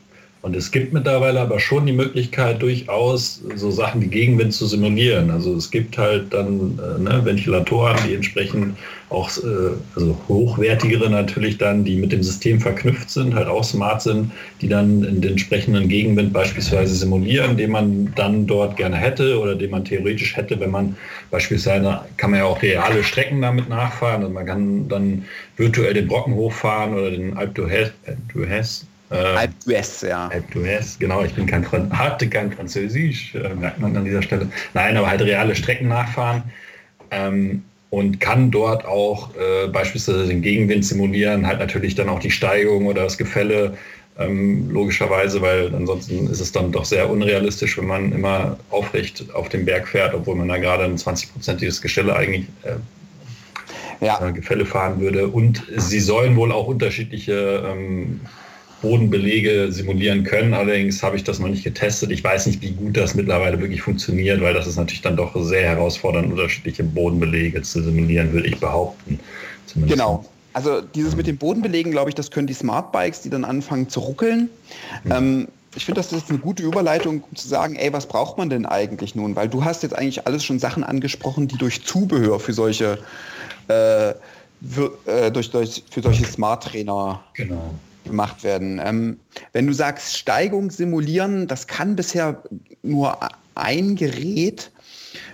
Und es gibt mittlerweile aber schon die Möglichkeit, durchaus so Sachen wie Gegenwind zu simulieren. Also es gibt halt dann äh, ne, Ventilatoren, die entsprechend auch, äh, also hochwertigere natürlich dann, die mit dem System verknüpft sind, halt auch smart sind, die dann den entsprechenden Gegenwind beispielsweise simulieren, den man dann dort gerne hätte oder den man theoretisch hätte, wenn man beispielsweise, kann man ja auch reale Strecken damit nachfahren. Also man kann dann virtuell den Brocken hochfahren oder den Alp d'Huez äh, Alp d'Huez, ja. Alp d'Huez, genau. Ich bin kein, hatte kein Französisch, äh, merkt man an dieser Stelle. Nein, aber halt reale Strecken nachfahren. Ähm, und kann dort auch äh, beispielsweise den Gegenwind simulieren, halt natürlich dann auch die Steigung oder das Gefälle, ähm, logischerweise, weil ansonsten ist es dann doch sehr unrealistisch, wenn man immer aufrecht auf dem Berg fährt, obwohl man da gerade ein 20-prozentiges Gestelle eigentlich äh, ja. Gefälle fahren würde. Und sie sollen wohl auch unterschiedliche ähm, Bodenbelege simulieren können. Allerdings habe ich das noch nicht getestet. Ich weiß nicht, wie gut das mittlerweile wirklich funktioniert, weil das ist natürlich dann doch sehr herausfordernd, unterschiedliche Bodenbelege zu simulieren, würde ich behaupten. Zumindest. Genau. Also dieses mit den Bodenbelegen, glaube ich, das können die Smartbikes, die dann anfangen zu ruckeln. Mhm. Ähm, ich finde, das ist eine gute Überleitung, um zu sagen, ey, was braucht man denn eigentlich nun? Weil du hast jetzt eigentlich alles schon Sachen angesprochen, die durch Zubehör für solche, äh, für, äh, durch, durch, für solche Smart-Trainer genau gemacht werden. Ähm, wenn du sagst, Steigung simulieren, das kann bisher nur ein Gerät.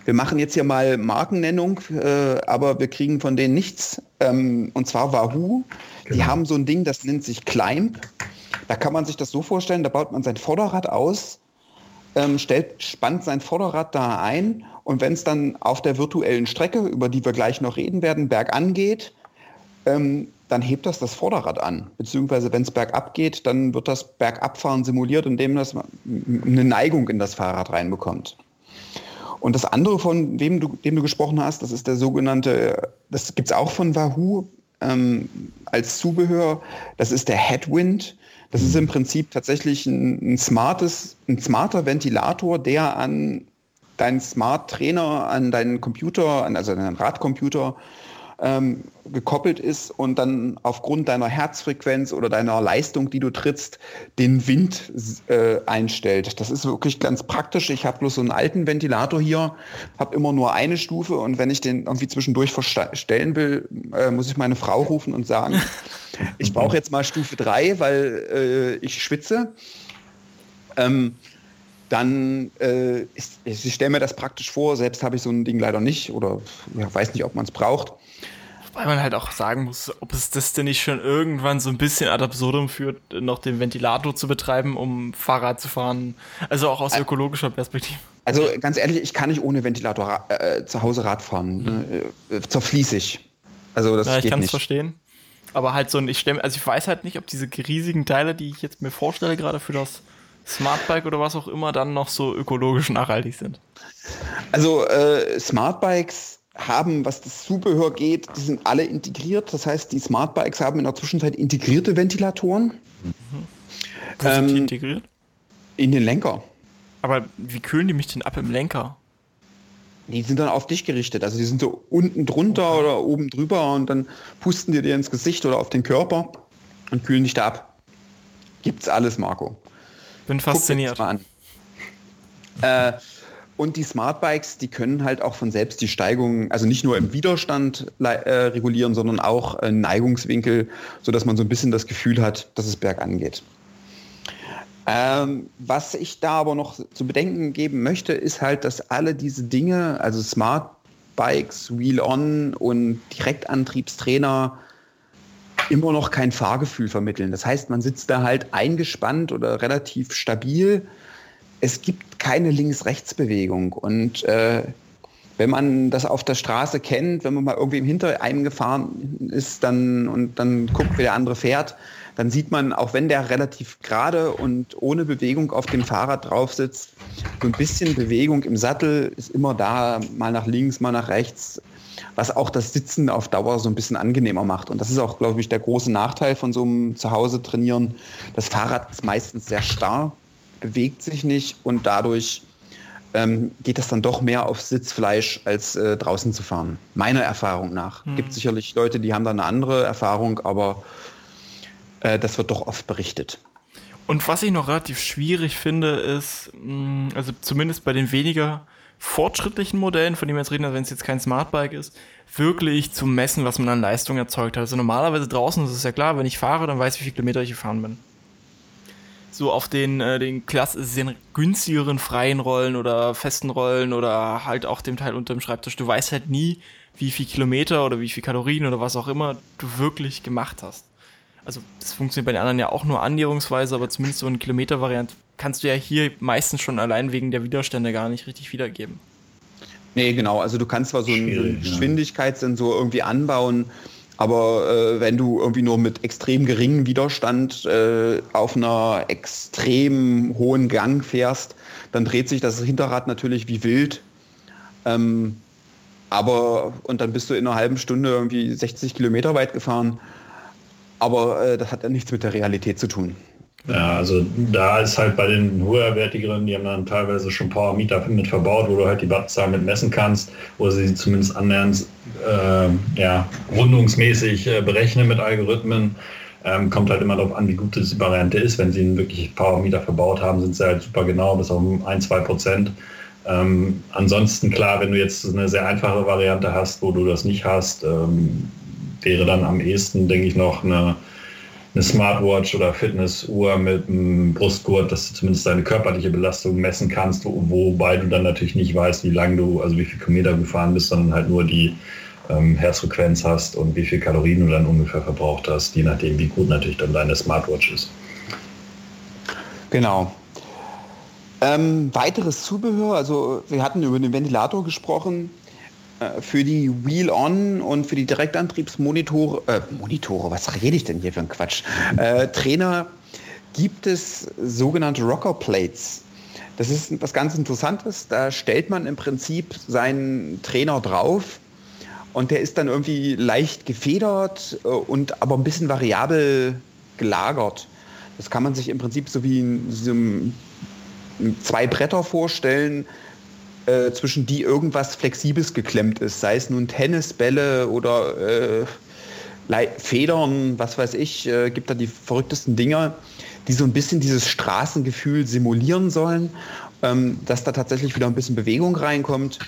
Wir machen jetzt hier mal Markennennung, äh, aber wir kriegen von denen nichts. Ähm, und zwar Wahoo. Genau. Die haben so ein Ding, das nennt sich Climb. Da kann man sich das so vorstellen, da baut man sein Vorderrad aus, ähm, stellt, spannt sein Vorderrad da ein und wenn es dann auf der virtuellen Strecke, über die wir gleich noch reden werden, bergan geht, ähm, dann hebt das das Vorderrad an. Beziehungsweise wenn es bergab geht, dann wird das Bergabfahren simuliert, indem das eine Neigung in das Fahrrad reinbekommt. Und das andere, von wem du, dem du gesprochen hast, das ist der sogenannte, das gibt es auch von Wahoo ähm, als Zubehör, das ist der Headwind. Das ist im Prinzip tatsächlich ein, ein smartes, ein smarter Ventilator, der an deinen Smart Trainer, an deinen Computer, an, also deinen Radcomputer ähm, gekoppelt ist und dann aufgrund deiner Herzfrequenz oder deiner Leistung, die du trittst, den Wind äh, einstellt. Das ist wirklich ganz praktisch. Ich habe bloß so einen alten Ventilator hier, habe immer nur eine Stufe und wenn ich den irgendwie zwischendurch verstellen will, äh, muss ich meine Frau rufen und sagen, [LAUGHS] ich brauche jetzt mal Stufe 3, weil äh, ich schwitze. Ähm, dann äh, ist, ich stelle mir das praktisch vor, selbst habe ich so ein Ding leider nicht oder ja, weiß nicht, ob man es braucht. Weil man halt auch sagen muss, ob es das denn nicht schon irgendwann so ein bisschen ad absurdum führt, noch den Ventilator zu betreiben, um Fahrrad zu fahren. Also auch aus ökologischer Perspektive. Also ganz ehrlich, ich kann nicht ohne Ventilator äh, zu Hause Rad fahren. Ne? Äh, zerfließ ich. Also das ja, ich kann es verstehen. Aber halt so ein, ich stelle, also ich weiß halt nicht, ob diese riesigen Teile, die ich jetzt mir vorstelle, gerade für das Smartbike oder was auch immer, dann noch so ökologisch nachhaltig sind. Also äh, Smartbikes haben, was das Zubehör geht, die sind alle integriert. Das heißt, die Smartbikes haben in der Zwischenzeit integrierte Ventilatoren. Mhm. Ähm, integriert? In den Lenker. Aber wie kühlen die mich denn ab im Lenker? Die sind dann auf dich gerichtet. Also die sind so unten drunter okay. oder oben drüber und dann pusten die dir ins Gesicht oder auf den Körper und kühlen dich da ab. Gibt's alles, Marco. Bin fasziniert. Mal an. Äh, und die Smartbikes, die können halt auch von selbst die Steigung, also nicht nur im Widerstand äh, regulieren, sondern auch äh, Neigungswinkel, sodass man so ein bisschen das Gefühl hat, dass es bergan geht. Ähm, was ich da aber noch zu bedenken geben möchte, ist halt, dass alle diese Dinge, also Smartbikes, Wheel-On und Direktantriebstrainer, immer noch kein Fahrgefühl vermitteln. Das heißt, man sitzt da halt eingespannt oder relativ stabil es gibt keine Links-Rechts-Bewegung. Und äh, wenn man das auf der Straße kennt, wenn man mal irgendwie hinter einem gefahren ist dann, und dann guckt, wie der andere fährt, dann sieht man, auch wenn der relativ gerade und ohne Bewegung auf dem Fahrrad drauf sitzt, so ein bisschen Bewegung im Sattel ist immer da, mal nach links, mal nach rechts, was auch das Sitzen auf Dauer so ein bisschen angenehmer macht. Und das ist auch, glaube ich, der große Nachteil von so einem Zuhause trainieren. Das Fahrrad ist meistens sehr starr bewegt sich nicht und dadurch ähm, geht das dann doch mehr auf Sitzfleisch, als äh, draußen zu fahren. Meiner Erfahrung nach. Hm. Gibt sicherlich Leute, die haben da eine andere Erfahrung, aber äh, das wird doch oft berichtet. Und was ich noch relativ schwierig finde, ist, mh, mm, also zumindest bei den weniger fortschrittlichen Modellen, von denen wir jetzt reden, also wenn es jetzt kein Smartbike ist, wirklich zu messen, was man an Leistung erzeugt hat. Also normalerweise draußen ist es ja klar, wenn ich fahre, dann weiß ich, wie viele Kilometer ich gefahren bin. So auf den, äh, den klassischen günstigeren freien Rollen oder festen Rollen oder halt auch dem Teil unter dem Schreibtisch, du weißt halt nie, wie viel Kilometer oder wie viel Kalorien oder was auch immer du wirklich gemacht hast. Also das funktioniert bei den anderen ja auch nur annäherungsweise, aber zumindest so eine Kilometer-Variante kannst du ja hier meistens schon allein wegen der Widerstände gar nicht richtig wiedergeben. Nee, genau. Also du kannst zwar so einen, so einen Geschwindigkeitssensor irgendwie anbauen, aber äh, wenn du irgendwie nur mit extrem geringem Widerstand äh, auf einer extrem hohen Gang fährst, dann dreht sich das Hinterrad natürlich wie wild. Ähm, aber und dann bist du in einer halben Stunde irgendwie 60 Kilometer weit gefahren. Aber äh, das hat ja nichts mit der Realität zu tun. Ja, also da ist halt bei den höherwertigeren, die haben dann teilweise schon Power Meter mit verbaut, wo du halt die Wattzahl mit messen kannst, wo sie zumindest annähernd äh, ja, rundungsmäßig äh, berechnen mit Algorithmen. Ähm, kommt halt immer darauf an, wie gut die Variante ist. Wenn sie einen wirklich Power Meter verbaut haben, sind sie halt super genau, bis auf ein, zwei Prozent. Ähm, ansonsten klar, wenn du jetzt eine sehr einfache Variante hast, wo du das nicht hast, ähm, wäre dann am ehesten, denke ich, noch eine eine Smartwatch oder Fitnessuhr mit einem Brustgurt, dass du zumindest deine körperliche Belastung messen kannst, wo, wobei du dann natürlich nicht weißt, wie lange du, also wie viel Kilometer gefahren bist, sondern halt nur die ähm, Herzfrequenz hast und wie viel Kalorien du dann ungefähr verbraucht hast, je nachdem, wie gut natürlich dann deine Smartwatch ist. Genau. Ähm, weiteres Zubehör, also wir hatten über den Ventilator gesprochen. Äh, für die Wheel-On und für die Direktantriebsmonitore, äh, Monitore, was rede ich denn hier für ein Quatsch? Äh, Trainer gibt es sogenannte Rocker Plates. Das ist was ganz Interessantes. Da stellt man im Prinzip seinen Trainer drauf und der ist dann irgendwie leicht gefedert äh, und aber ein bisschen variabel gelagert. Das kann man sich im Prinzip so wie in so einem, zwei Bretter vorstellen, äh, zwischen die irgendwas Flexibles geklemmt ist, sei es nun Tennisbälle oder äh, Federn, was weiß ich, äh, gibt da die verrücktesten Dinger, die so ein bisschen dieses Straßengefühl simulieren sollen, ähm, dass da tatsächlich wieder ein bisschen Bewegung reinkommt.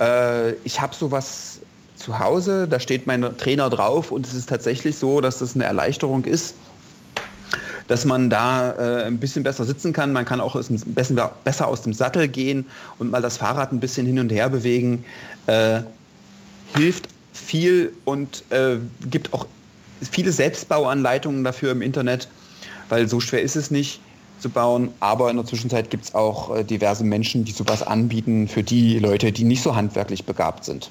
Äh, ich habe sowas zu Hause, da steht mein Trainer drauf und es ist tatsächlich so, dass das eine Erleichterung ist dass man da äh, ein bisschen besser sitzen kann. Man kann auch besser, besser aus dem Sattel gehen und mal das Fahrrad ein bisschen hin und her bewegen. Äh, hilft viel und äh, gibt auch viele Selbstbauanleitungen dafür im Internet, weil so schwer ist es nicht zu bauen. Aber in der Zwischenzeit gibt es auch äh, diverse Menschen, die sowas anbieten für die Leute, die nicht so handwerklich begabt sind.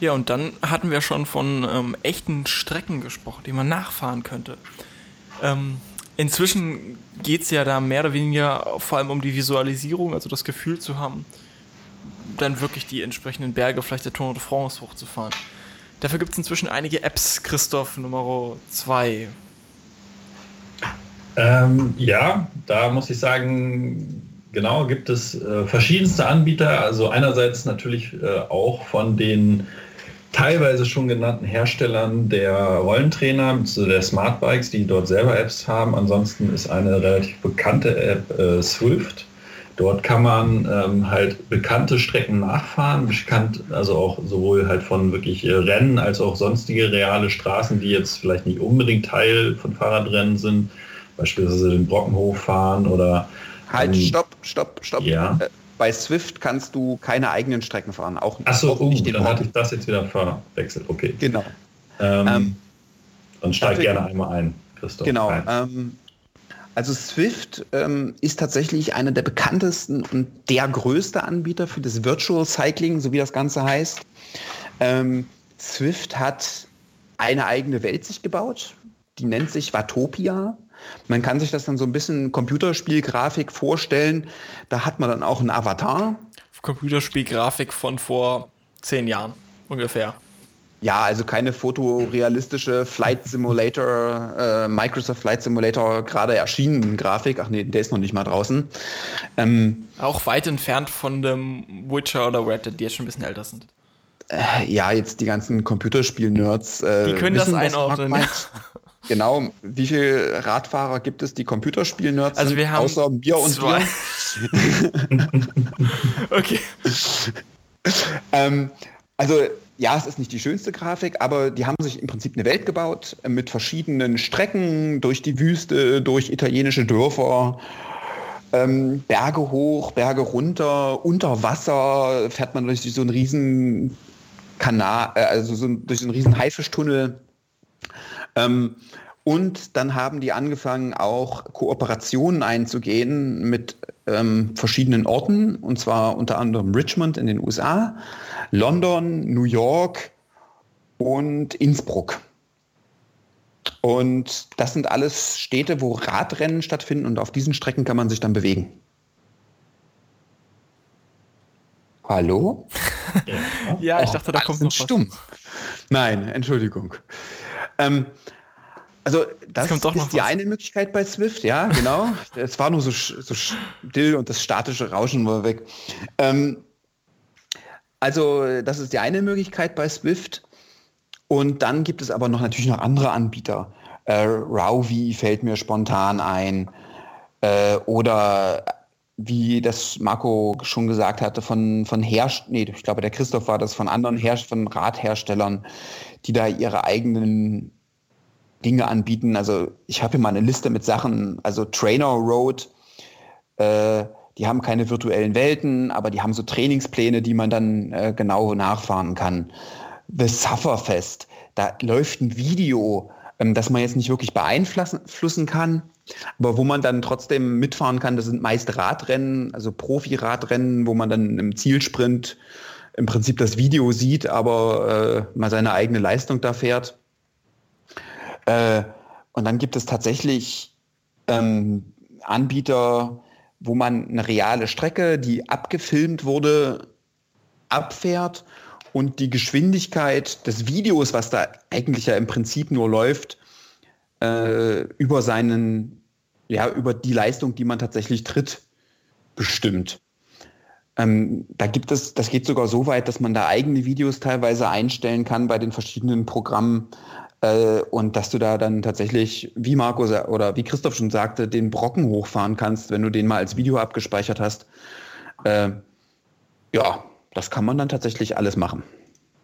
Ja, und dann hatten wir schon von ähm, echten Strecken gesprochen, die man nachfahren könnte. Ähm, inzwischen geht es ja da mehr oder weniger vor allem um die Visualisierung, also das Gefühl zu haben, dann wirklich die entsprechenden Berge, vielleicht der Tour de France hochzufahren. Dafür gibt es inzwischen einige Apps, Christoph Nummer 2. Ähm, ja, da muss ich sagen, genau, gibt es äh, verschiedenste Anbieter. Also einerseits natürlich äh, auch von den teilweise schon genannten Herstellern der Rollentrainer, der Smartbikes, die dort selber Apps haben. Ansonsten ist eine relativ bekannte App äh, Swift. Dort kann man ähm, halt bekannte Strecken nachfahren, bekannt, also auch sowohl halt von wirklich äh, Rennen als auch sonstige reale Straßen, die jetzt vielleicht nicht unbedingt Teil von Fahrradrennen sind, beispielsweise den Brockenhof fahren oder Halt, ähm, stopp, stopp, stopp. Ja. Bei Swift kannst du keine eigenen Strecken fahren. Auch, Achso, auch oh, nicht dann hatte ich das jetzt wieder verwechselt. Okay. Genau. Ähm, ähm, dann steig gerne einmal ein, Christoph. Genau. Ähm, also Swift ähm, ist tatsächlich einer der bekanntesten und der größte Anbieter für das Virtual Cycling, so wie das Ganze heißt. Ähm, Swift hat eine eigene Welt sich gebaut, die nennt sich Watopia. Man kann sich das dann so ein bisschen Computerspielgrafik vorstellen. Da hat man dann auch einen Avatar. Computerspielgrafik von vor zehn Jahren ungefähr. Ja, also keine fotorealistische Flight Simulator, äh, Microsoft Flight Simulator gerade erschienen Grafik. Ach nee, der ist noch nicht mal draußen. Ähm, Auch weit entfernt von dem Witcher oder Red Dead, die jetzt schon ein bisschen älter sind. Äh, ja, jetzt die ganzen Computerspiel-Nerds. Äh, die können das einordnen. Genau, wie viele Radfahrer gibt es, die Computerspiel-Nerds Also wir haben außer Bier und zwei. Bier? [LAUGHS] okay. ähm, also ja, es ist nicht die schönste Grafik, aber die haben sich im Prinzip eine Welt gebaut mit verschiedenen Strecken durch die Wüste, durch italienische Dörfer, ähm, Berge hoch, Berge runter, unter Wasser fährt man durch so einen riesen Kanal, äh, also so, durch so einen riesen Haifischtunnel. Ähm, und dann haben die angefangen, auch Kooperationen einzugehen mit ähm, verschiedenen Orten, und zwar unter anderem Richmond in den USA, London, New York und Innsbruck. Und das sind alles Städte, wo Radrennen stattfinden und auf diesen Strecken kann man sich dann bewegen. Hallo? [LAUGHS] ja, ich dachte, da kommt noch stumm. Nein, Entschuldigung. Ähm, also das, das ist die was. eine Möglichkeit bei Swift, ja, genau. [LAUGHS] es war nur so, so still und das statische Rauschen war weg. Ähm, also das ist die eine Möglichkeit bei Swift. Und dann gibt es aber noch natürlich noch andere Anbieter. Äh, Rowvi fällt mir spontan ein. Äh, oder wie das Marco schon gesagt hatte, von, von Herst nee, ich glaube, der Christoph war das, von anderen Herst von Radherstellern, die da ihre eigenen Dinge anbieten. Also ich habe hier mal eine Liste mit Sachen, also Trainer Road, äh, die haben keine virtuellen Welten, aber die haben so Trainingspläne, die man dann äh, genau nachfahren kann. The Sufferfest, da läuft ein Video, ähm, das man jetzt nicht wirklich beeinflussen kann, aber wo man dann trotzdem mitfahren kann. Das sind meist Radrennen, also Profi-Radrennen, wo man dann im Zielsprint im Prinzip das Video sieht, aber äh, mal seine eigene Leistung da fährt. Äh, und dann gibt es tatsächlich ähm, Anbieter, wo man eine reale Strecke, die abgefilmt wurde, abfährt und die Geschwindigkeit des Videos, was da eigentlich ja im Prinzip nur läuft, äh, über seinen, ja, über die Leistung, die man tatsächlich tritt, bestimmt. Ähm, da gibt es, das geht sogar so weit, dass man da eigene Videos teilweise einstellen kann bei den verschiedenen Programmen äh, und dass du da dann tatsächlich, wie Marco oder wie Christoph schon sagte, den Brocken hochfahren kannst, wenn du den mal als Video abgespeichert hast. Äh, ja, das kann man dann tatsächlich alles machen.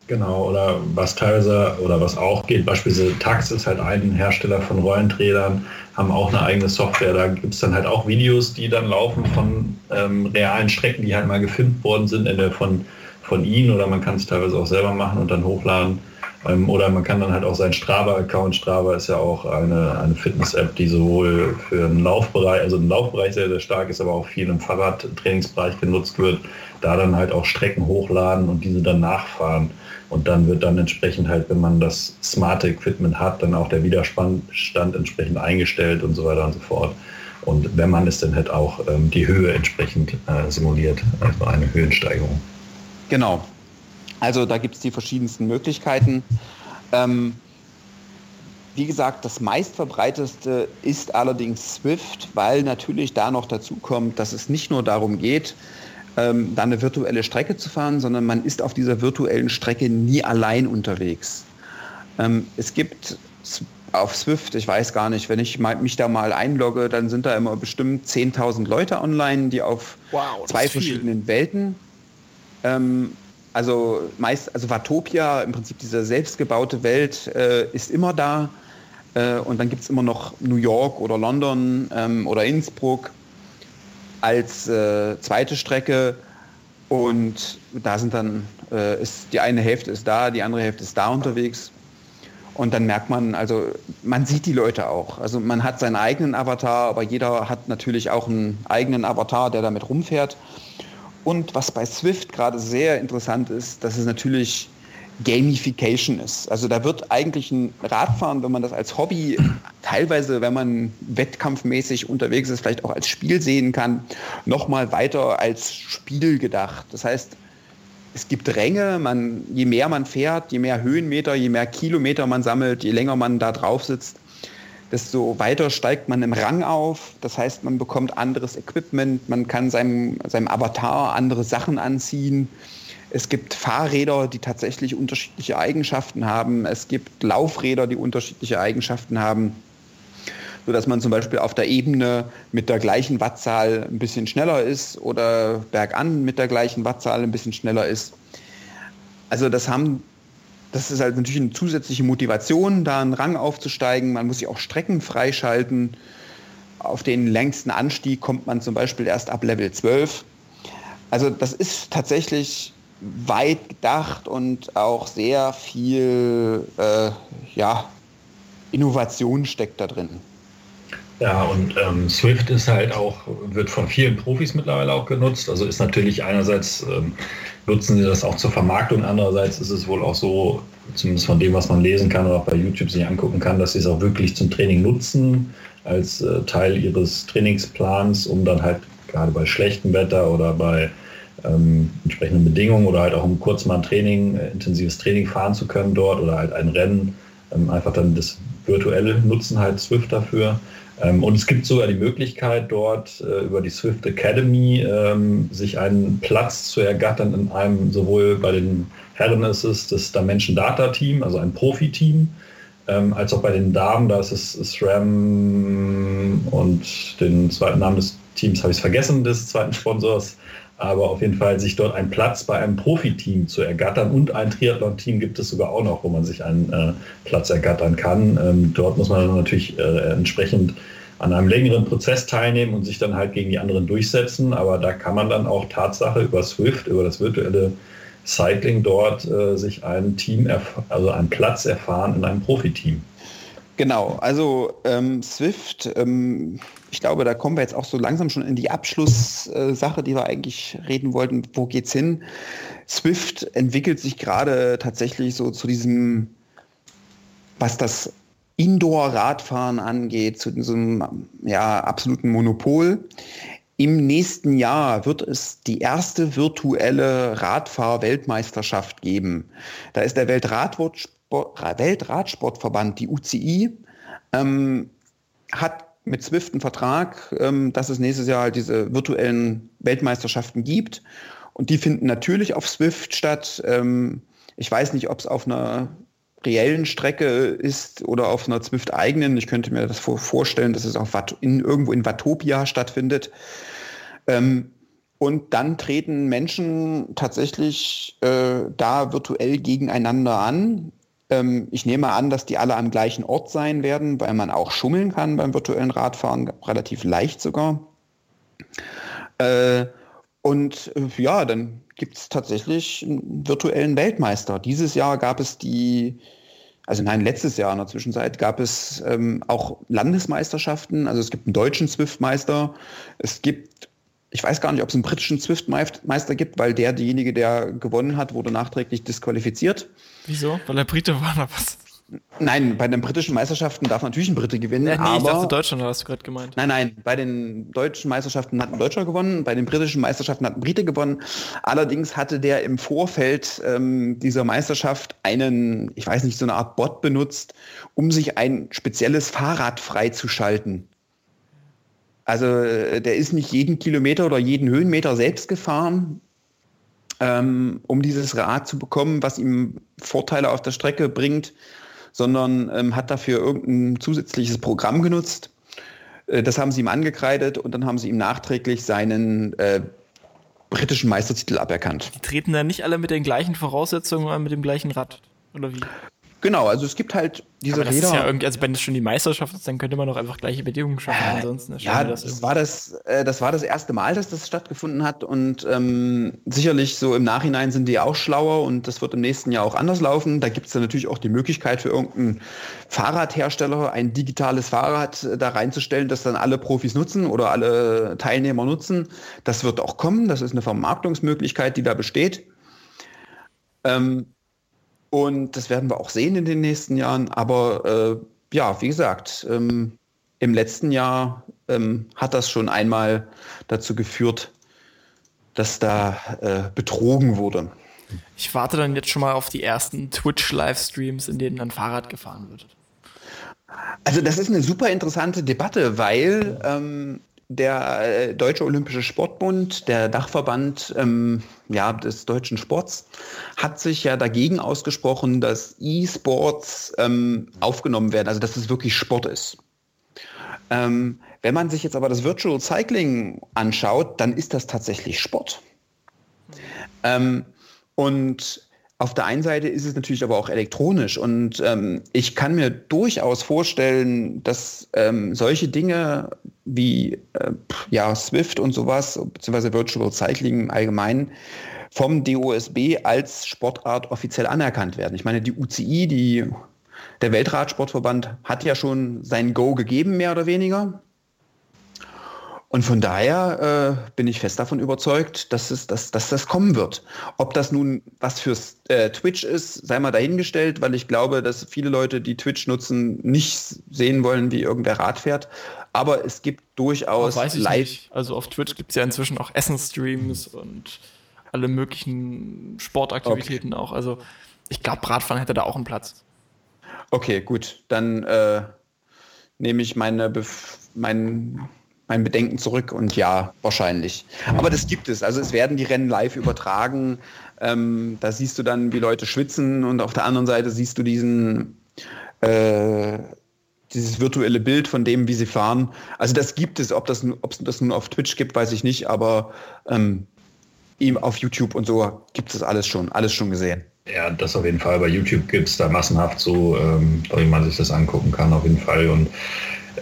Genau, oder was teilweise oder was auch geht, beispielsweise Tax ist halt ein Hersteller von Rollenträdern, haben auch eine eigene Software. Da gibt es dann halt auch Videos, die dann laufen von ähm, realen Strecken, die halt mal gefilmt worden sind, entweder von, von ihnen oder man kann es teilweise auch selber machen und dann hochladen. Ähm, oder man kann dann halt auch seinen Strava-Account, Strava ist ja auch eine, eine Fitness-App, die sowohl für den Laufbereich, also den Laufbereich sehr, sehr stark ist, aber auch viel im Fahrradtrainingsbereich genutzt wird, da dann halt auch Strecken hochladen und diese dann nachfahren. Und dann wird dann entsprechend halt, wenn man das smarte Equipment hat, dann auch der Widerstand entsprechend eingestellt und so weiter und so fort. Und wenn man es dann halt auch ähm, die Höhe entsprechend äh, simuliert, also eine Höhensteigerung. Genau, also da gibt es die verschiedensten Möglichkeiten. Ähm, wie gesagt, das meistverbreiteste ist allerdings Swift, weil natürlich da noch dazu kommt, dass es nicht nur darum geht, ähm, da eine virtuelle Strecke zu fahren, sondern man ist auf dieser virtuellen Strecke nie allein unterwegs. Ähm, es gibt auf Swift, ich weiß gar nicht, wenn ich mich da mal einlogge, dann sind da immer bestimmt 10.000 Leute online, die auf wow, zwei verschiedenen Welten ähm, also meist, also Watopia, im Prinzip diese selbstgebaute Welt, äh, ist immer da. Äh, und dann gibt es immer noch New York oder London ähm, oder Innsbruck als äh, zweite Strecke. Und da sind dann, äh, ist die eine Hälfte ist da, die andere Hälfte ist da unterwegs. Und dann merkt man, also man sieht die Leute auch. Also man hat seinen eigenen Avatar, aber jeder hat natürlich auch einen eigenen Avatar, der damit rumfährt. Und was bei Swift gerade sehr interessant ist, dass es natürlich Gamification ist. Also da wird eigentlich ein Radfahren, wenn man das als Hobby teilweise, wenn man wettkampfmäßig unterwegs ist, vielleicht auch als Spiel sehen kann, nochmal weiter als Spiel gedacht. Das heißt, es gibt Ränge, man, je mehr man fährt, je mehr Höhenmeter, je mehr Kilometer man sammelt, je länger man da drauf sitzt, desto weiter steigt man im Rang auf. Das heißt, man bekommt anderes Equipment, man kann seinem, seinem Avatar andere Sachen anziehen. Es gibt Fahrräder, die tatsächlich unterschiedliche Eigenschaften haben. Es gibt Laufräder, die unterschiedliche Eigenschaften haben sodass man zum Beispiel auf der Ebene mit der gleichen Wattzahl ein bisschen schneller ist oder bergan mit der gleichen Wattzahl ein bisschen schneller ist. Also das haben, das ist halt natürlich eine zusätzliche Motivation, da einen Rang aufzusteigen. Man muss sich auch Strecken freischalten. Auf den längsten Anstieg kommt man zum Beispiel erst ab Level 12. Also das ist tatsächlich weit gedacht und auch sehr viel äh, ja, Innovation steckt da drin. Ja, und ähm, Swift ist halt auch, wird von vielen Profis mittlerweile auch genutzt. Also ist natürlich einerseits ähm, nutzen sie das auch zur Vermarktung, andererseits ist es wohl auch so, zumindest von dem, was man lesen kann oder auch bei YouTube sich angucken kann, dass sie es auch wirklich zum Training nutzen, als äh, Teil ihres Trainingsplans, um dann halt gerade bei schlechtem Wetter oder bei ähm, entsprechenden Bedingungen oder halt auch um kurz mal ein Training, äh, intensives Training fahren zu können dort oder halt ein Rennen, ähm, einfach dann das virtuelle Nutzen halt Swift dafür. Ähm, und es gibt sogar die Möglichkeit, dort äh, über die Swift Academy ähm, sich einen Platz zu ergattern in einem, sowohl bei den Herren ist es das Dimension Data Team, also ein Profi-Team, ähm, als auch bei den Damen, da ist es SRAM und den zweiten Namen des Teams habe ich vergessen, des zweiten Sponsors, aber auf jeden Fall sich dort einen Platz bei einem Profiteam zu ergattern und ein Triathlon-Team gibt es sogar auch noch, wo man sich einen äh, Platz ergattern kann. Ähm, dort muss man natürlich äh, entsprechend an einem längeren Prozess teilnehmen und sich dann halt gegen die anderen durchsetzen. Aber da kann man dann auch Tatsache über Swift, über das virtuelle Cycling dort äh, sich ein Team, also einen Platz erfahren in einem Profiteam. Genau, also ähm, Swift, ähm, ich glaube, da kommen wir jetzt auch so langsam schon in die Abschlusssache, äh, die wir eigentlich reden wollten. Wo geht's hin? Swift entwickelt sich gerade tatsächlich so zu diesem, was das Indoor-Radfahren angeht, zu diesem ja, absoluten Monopol. Im nächsten Jahr wird es die erste virtuelle Radfahr-Weltmeisterschaft geben. Da ist der Weltradsportverband, die UCI, ähm, hat mit Swift einen Vertrag, ähm, dass es nächstes Jahr halt diese virtuellen Weltmeisterschaften gibt. Und die finden natürlich auf Swift statt. Ähm, ich weiß nicht, ob es auf einer reellen Strecke ist oder auf einer Zwift eigenen. Ich könnte mir das vorstellen, dass es auch in, irgendwo in Watopia stattfindet. Ähm, und dann treten Menschen tatsächlich äh, da virtuell gegeneinander an. Ähm, ich nehme an, dass die alle am gleichen Ort sein werden, weil man auch schummeln kann beim virtuellen Radfahren, relativ leicht sogar. Äh, und äh, ja, dann gibt es tatsächlich einen virtuellen Weltmeister. Dieses Jahr gab es die, also nein, letztes Jahr in der Zwischenzeit gab es ähm, auch Landesmeisterschaften. Also es gibt einen deutschen Swift-Meister. Es gibt, ich weiß gar nicht, ob es einen britischen Swift-Meister gibt, weil der, derjenige, der gewonnen hat, wurde nachträglich disqualifiziert. Wieso? Weil er Brite war oder was? Nein, bei den britischen Meisterschaften darf natürlich ein Brite gewinnen. Ja, nee, aber, ich dachte Deutschland, hast du gerade gemeint. Nein, nein, bei den deutschen Meisterschaften hat ein Deutscher gewonnen, bei den britischen Meisterschaften hat ein Brite gewonnen. Allerdings hatte der im Vorfeld ähm, dieser Meisterschaft einen, ich weiß nicht, so eine Art Bot benutzt, um sich ein spezielles Fahrrad freizuschalten. Also äh, der ist nicht jeden Kilometer oder jeden Höhenmeter selbst gefahren, ähm, um dieses Rad zu bekommen, was ihm Vorteile auf der Strecke bringt, sondern ähm, hat dafür irgendein zusätzliches Programm genutzt. Äh, das haben sie ihm angekreidet und dann haben sie ihm nachträglich seinen äh, britischen Meistertitel aberkannt. Die treten dann nicht alle mit den gleichen Voraussetzungen oder mit dem gleichen Rad, oder wie? Genau, also es gibt halt diese Aber das Räder. Ist ja irgendwie, also wenn es schon die Meisterschaft ist, dann könnte man doch einfach gleiche Bedingungen schaffen. Äh, ansonsten ja, das, das war das, äh, das war das erste Mal, dass das stattgefunden hat und ähm, sicherlich so im Nachhinein sind die auch schlauer und das wird im nächsten Jahr auch anders laufen. Da gibt es dann natürlich auch die Möglichkeit für irgendeinen Fahrradhersteller ein digitales Fahrrad äh, da reinzustellen, das dann alle Profis nutzen oder alle Teilnehmer nutzen. Das wird auch kommen. Das ist eine Vermarktungsmöglichkeit, die da besteht. Ähm, und das werden wir auch sehen in den nächsten Jahren. Aber äh, ja, wie gesagt, ähm, im letzten Jahr ähm, hat das schon einmal dazu geführt, dass da äh, betrogen wurde. Ich warte dann jetzt schon mal auf die ersten Twitch-Livestreams, in denen dann Fahrrad gefahren wird. Also das ist eine super interessante Debatte, weil ähm, der äh, Deutsche Olympische Sportbund, der Dachverband ähm, ja, des deutschen Sports, hat sich ja dagegen ausgesprochen, dass E-Sports ähm, aufgenommen werden, also dass es wirklich Sport ist. Ähm, wenn man sich jetzt aber das Virtual Cycling anschaut, dann ist das tatsächlich Sport. Ähm, und auf der einen Seite ist es natürlich aber auch elektronisch und ähm, ich kann mir durchaus vorstellen, dass ähm, solche Dinge wie äh, ja, Swift und sowas, beziehungsweise Virtual Cycling im Allgemeinen, vom DOSB als Sportart offiziell anerkannt werden. Ich meine, die UCI, die, der Weltradsportverband, hat ja schon sein Go gegeben, mehr oder weniger. Und von daher äh, bin ich fest davon überzeugt, dass, es, dass, dass das kommen wird. Ob das nun was fürs äh, Twitch ist, sei mal dahingestellt, weil ich glaube, dass viele Leute, die Twitch nutzen, nicht sehen wollen, wie irgendwer Rad fährt. Aber es gibt durchaus oh, live. Nicht. Also auf Twitch gibt es ja inzwischen auch Essensstreams und alle möglichen Sportaktivitäten okay. auch. Also ich glaube, Radfahren hätte da auch einen Platz. Okay, gut. Dann äh, nehme ich meine Bef mein mein Bedenken zurück und ja, wahrscheinlich. Aber das gibt es. Also es werden die Rennen live übertragen. Ähm, da siehst du dann, wie Leute schwitzen und auf der anderen Seite siehst du diesen äh, dieses virtuelle Bild von dem, wie sie fahren. Also das gibt es. Ob das, ob es das nun auf Twitch gibt, weiß ich nicht, aber ähm, auf YouTube und so gibt es alles schon, alles schon gesehen. Ja, das auf jeden Fall. Bei YouTube gibt es da massenhaft so, ähm, wie man sich das angucken kann, auf jeden Fall. Und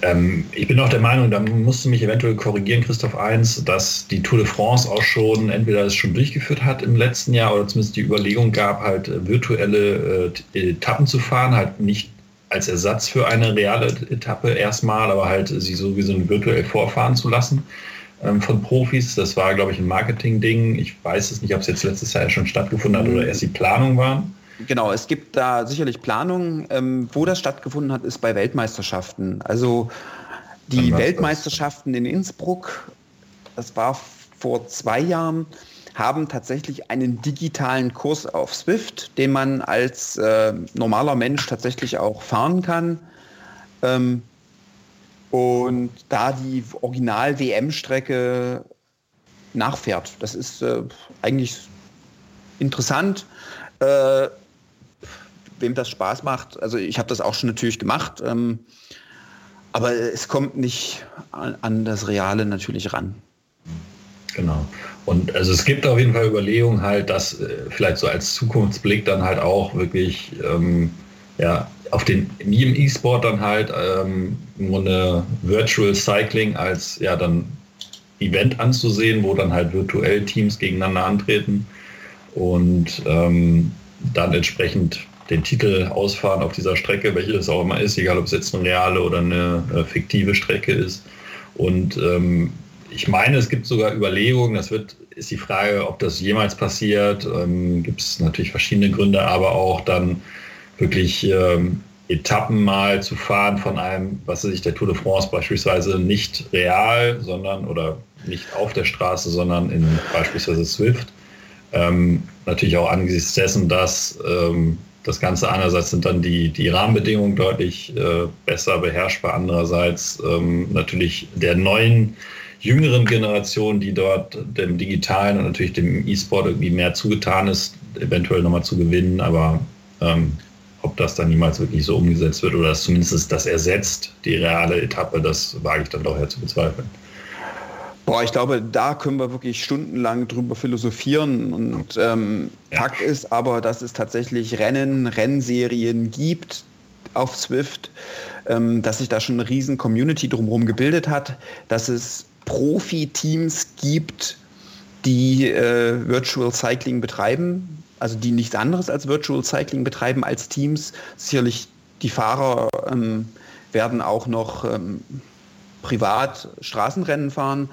ähm, ich bin auch der Meinung, da musst du mich eventuell korrigieren, Christoph 1, dass die Tour de France auch schon entweder es schon durchgeführt hat im letzten Jahr oder zumindest die Überlegung gab, halt äh, virtuelle äh, Etappen zu fahren, halt nicht als Ersatz für eine reale Etappe erstmal, aber halt sie sowieso virtuell vorfahren zu lassen ähm, von Profis. Das war, glaube ich, ein Marketing-Ding. Ich weiß es nicht, ob es jetzt letztes Jahr schon stattgefunden hat oder erst die Planung waren. Genau, es gibt da sicherlich Planungen. Ähm, wo das stattgefunden hat, ist bei Weltmeisterschaften. Also die Weltmeisterschaften in Innsbruck, das war vor zwei Jahren, haben tatsächlich einen digitalen Kurs auf Swift, den man als äh, normaler Mensch tatsächlich auch fahren kann. Ähm, und da die Original-WM-Strecke nachfährt. Das ist äh, eigentlich interessant. Äh, wem das Spaß macht. Also ich habe das auch schon natürlich gemacht, ähm, aber es kommt nicht an, an, das Reale natürlich ran. Genau. Und also es gibt auf jeden Fall Überlegungen halt, dass äh, vielleicht so als Zukunftsblick dann halt auch wirklich ähm, ja, auf den, wie im E-Sport dann halt ähm, im Grunde Virtual Cycling als ja dann Event anzusehen, wo dann halt virtuell Teams gegeneinander antreten und ähm, dann entsprechend den Titel ausfahren auf dieser Strecke, welche das auch immer ist, egal ob es jetzt eine reale oder eine äh, fiktive Strecke ist. Und ähm, ich meine, es gibt sogar Überlegungen, das wird, ist die Frage, ob das jemals passiert. Ähm, gibt es natürlich verschiedene Gründe, aber auch dann wirklich ähm, Etappen mal zu fahren von einem, was weiß ich, der Tour de France beispielsweise nicht real, sondern oder nicht auf der Straße, sondern in beispielsweise Swift. Ähm, natürlich auch angesichts dessen, dass ähm, das Ganze. Einerseits sind dann die, die Rahmenbedingungen deutlich äh, besser beherrschbar. Andererseits ähm, natürlich der neuen, jüngeren Generation, die dort dem Digitalen und natürlich dem E-Sport irgendwie mehr zugetan ist, eventuell nochmal zu gewinnen. Aber ähm, ob das dann niemals wirklich so umgesetzt wird oder zumindest das ersetzt, die reale Etappe, das wage ich dann doch eher zu bezweifeln. Boah, ich glaube, da können wir wirklich stundenlang drüber philosophieren. Und ähm, ja. Fakt ist aber, dass es tatsächlich Rennen, Rennserien gibt auf Swift, ähm, dass sich da schon eine riesen Community drumherum gebildet hat, dass es Profi-Teams gibt, die äh, Virtual Cycling betreiben, also die nichts anderes als Virtual Cycling betreiben als Teams. Sicherlich die Fahrer ähm, werden auch noch ähm, privat Straßenrennen fahren.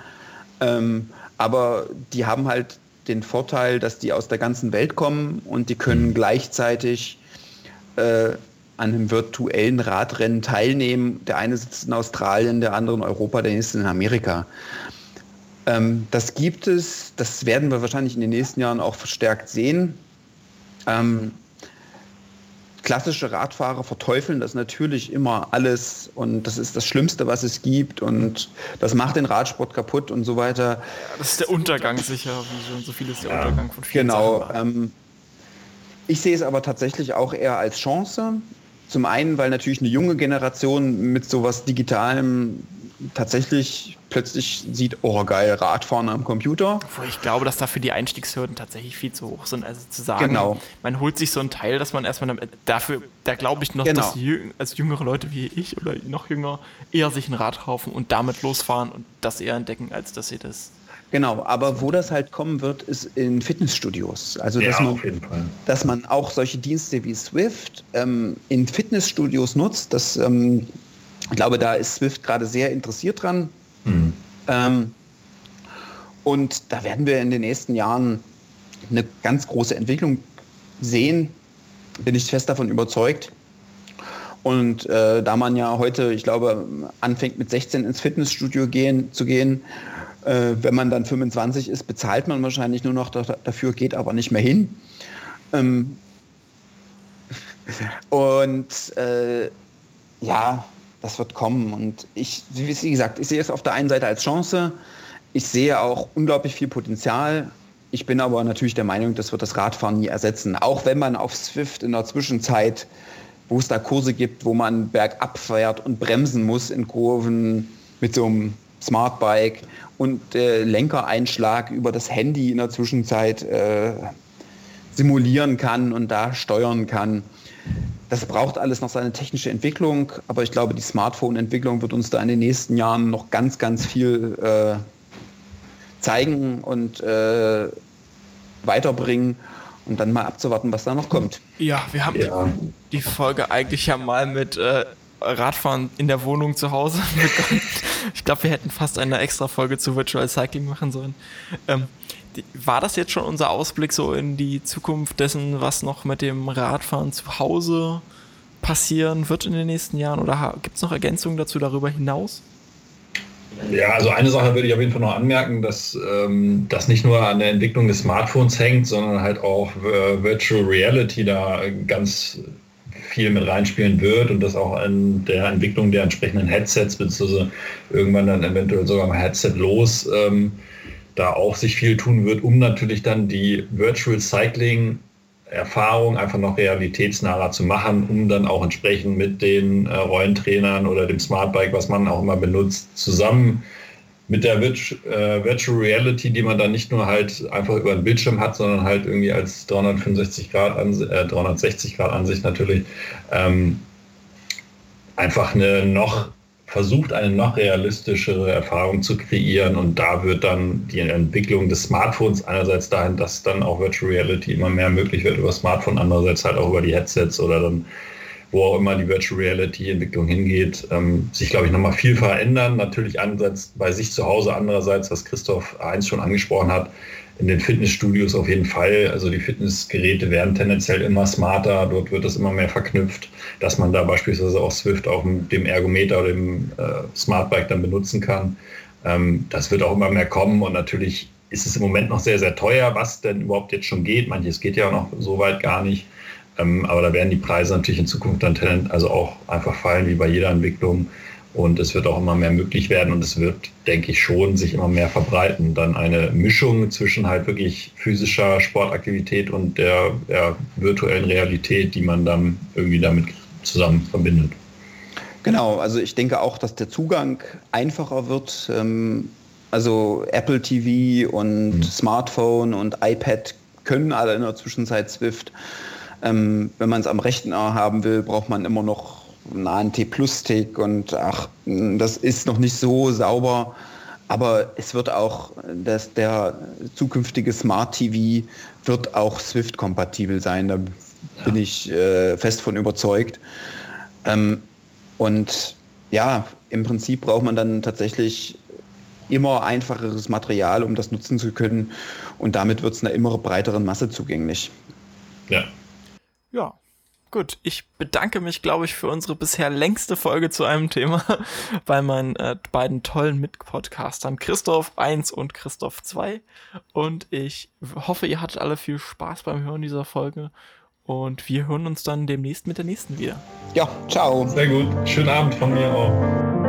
Ähm, aber die haben halt den Vorteil, dass die aus der ganzen Welt kommen und die können mhm. gleichzeitig äh, an einem virtuellen Radrennen teilnehmen. Der eine sitzt in Australien, der andere in Europa, der nächste in Amerika. Ähm, das gibt es, das werden wir wahrscheinlich in den nächsten Jahren auch verstärkt sehen. Ähm, klassische Radfahrer verteufeln das natürlich immer alles und das ist das Schlimmste, was es gibt und das macht den Radsport kaputt und so weiter. Ja, das ist der Untergang sicher, wie schon so viel ist der ja, Untergang von vielen Genau. Ähm, ich sehe es aber tatsächlich auch eher als Chance. Zum einen, weil natürlich eine junge Generation mit sowas Digitalem tatsächlich plötzlich sieht, oh geil, Radfahren am Computer. Ich glaube, dass dafür die Einstiegshürden tatsächlich viel zu hoch sind. Also zu sagen, genau. man holt sich so ein Teil, dass man erstmal dafür, da glaube ich noch, genau. dass als jüngere Leute wie ich oder noch jünger eher sich ein Rad kaufen und damit losfahren und das eher entdecken, als dass sie das Genau, aber wo das halt kommen wird, ist in Fitnessstudios. Also dass, ja, man, dass man auch solche Dienste wie Swift ähm, in Fitnessstudios nutzt. Das, ähm, ich glaube, da ist Swift gerade sehr interessiert dran. Mhm. Ähm, und da werden wir in den nächsten Jahren eine ganz große Entwicklung sehen. Bin ich fest davon überzeugt. Und äh, da man ja heute, ich glaube, anfängt mit 16 ins Fitnessstudio gehen, zu gehen, äh, wenn man dann 25 ist, bezahlt man wahrscheinlich nur noch dafür, geht aber nicht mehr hin. Ähm, [LAUGHS] und äh, ja, das wird kommen. Und ich, wie gesagt, ich sehe es auf der einen Seite als Chance. Ich sehe auch unglaublich viel Potenzial. Ich bin aber natürlich der Meinung, das wird das Radfahren nie ersetzen. Auch wenn man auf Swift in der Zwischenzeit, wo es da Kurse gibt, wo man bergab fährt und bremsen muss in Kurven mit so einem Smartbike und äh, Lenkereinschlag über das Handy in der Zwischenzeit äh, simulieren kann und da steuern kann. Das braucht alles noch seine technische Entwicklung, aber ich glaube, die Smartphone-Entwicklung wird uns da in den nächsten Jahren noch ganz, ganz viel äh, zeigen und äh, weiterbringen und dann mal abzuwarten, was da noch kommt. Ja, wir haben ja. die Folge eigentlich ja mal mit äh, Radfahren in der Wohnung zu Hause [LAUGHS] begonnen. Ich glaube, wir hätten fast eine extra Folge zu Virtual Cycling machen sollen. Ähm, war das jetzt schon unser Ausblick so in die Zukunft dessen, was noch mit dem Radfahren zu Hause passieren wird in den nächsten Jahren? Oder gibt es noch Ergänzungen dazu darüber hinaus? Ja, also eine Sache würde ich auf jeden Fall noch anmerken, dass ähm, das nicht nur an der Entwicklung des Smartphones hängt, sondern halt auch äh, Virtual Reality da ganz viel mit reinspielen wird und das auch an der Entwicklung der entsprechenden Headsets, beziehungsweise irgendwann dann eventuell sogar mal Headset los, ähm, da auch sich viel tun wird, um natürlich dann die Virtual Cycling Erfahrung einfach noch realitätsnaher zu machen, um dann auch entsprechend mit den äh, Rollentrainern oder dem Smartbike, was man auch immer benutzt, zusammen mit der äh, Virtual Reality, die man dann nicht nur halt einfach über den Bildschirm hat, sondern halt irgendwie als 365 Grad, äh, 360 Grad Ansicht natürlich, ähm, einfach eine noch versucht, eine noch realistischere Erfahrung zu kreieren. Und da wird dann die Entwicklung des Smartphones einerseits dahin, dass dann auch Virtual Reality immer mehr möglich wird über Smartphone, andererseits halt auch über die Headsets oder dann wo auch immer die Virtual Reality Entwicklung hingeht, ähm, sich, glaube ich, nochmal viel verändern. Natürlich einerseits bei sich zu Hause, andererseits, was Christoph eins schon angesprochen hat, in den Fitnessstudios auf jeden Fall. Also die Fitnessgeräte werden tendenziell immer smarter, dort wird es immer mehr verknüpft, dass man da beispielsweise auch Swift auf dem Ergometer oder dem äh, Smartbike dann benutzen kann. Ähm, das wird auch immer mehr kommen und natürlich ist es im Moment noch sehr, sehr teuer, was denn überhaupt jetzt schon geht. Manches geht ja auch noch so weit gar nicht. Ähm, aber da werden die Preise natürlich in Zukunft dann also auch einfach fallen, wie bei jeder Entwicklung. Und es wird auch immer mehr möglich werden und es wird, denke ich, schon sich immer mehr verbreiten. Dann eine Mischung zwischen halt wirklich physischer Sportaktivität und der, der virtuellen Realität, die man dann irgendwie damit zusammen verbindet. Genau, also ich denke auch, dass der Zugang einfacher wird. Ähm, also Apple TV und mhm. Smartphone und iPad können alle in der Zwischenzeit Swift. Ähm, wenn man es am rechten Ohr haben will, braucht man immer noch einen ANT-Plus-Stick und ach, das ist noch nicht so sauber. Aber es wird auch, dass der zukünftige Smart TV wird auch Swift-kompatibel sein. Da ja. bin ich äh, fest von überzeugt. Ähm, und ja, im Prinzip braucht man dann tatsächlich immer einfacheres Material, um das nutzen zu können. Und damit wird es einer immer breiteren Masse zugänglich. Ja, ja, gut. Ich bedanke mich, glaube ich, für unsere bisher längste Folge zu einem Thema [LAUGHS] bei meinen äh, beiden tollen Mitpodcastern Christoph 1 und Christoph 2. Und ich hoffe, ihr hattet alle viel Spaß beim Hören dieser Folge. Und wir hören uns dann demnächst mit der nächsten wieder. Ja, ciao. Sehr gut. Schönen Abend von mir auch.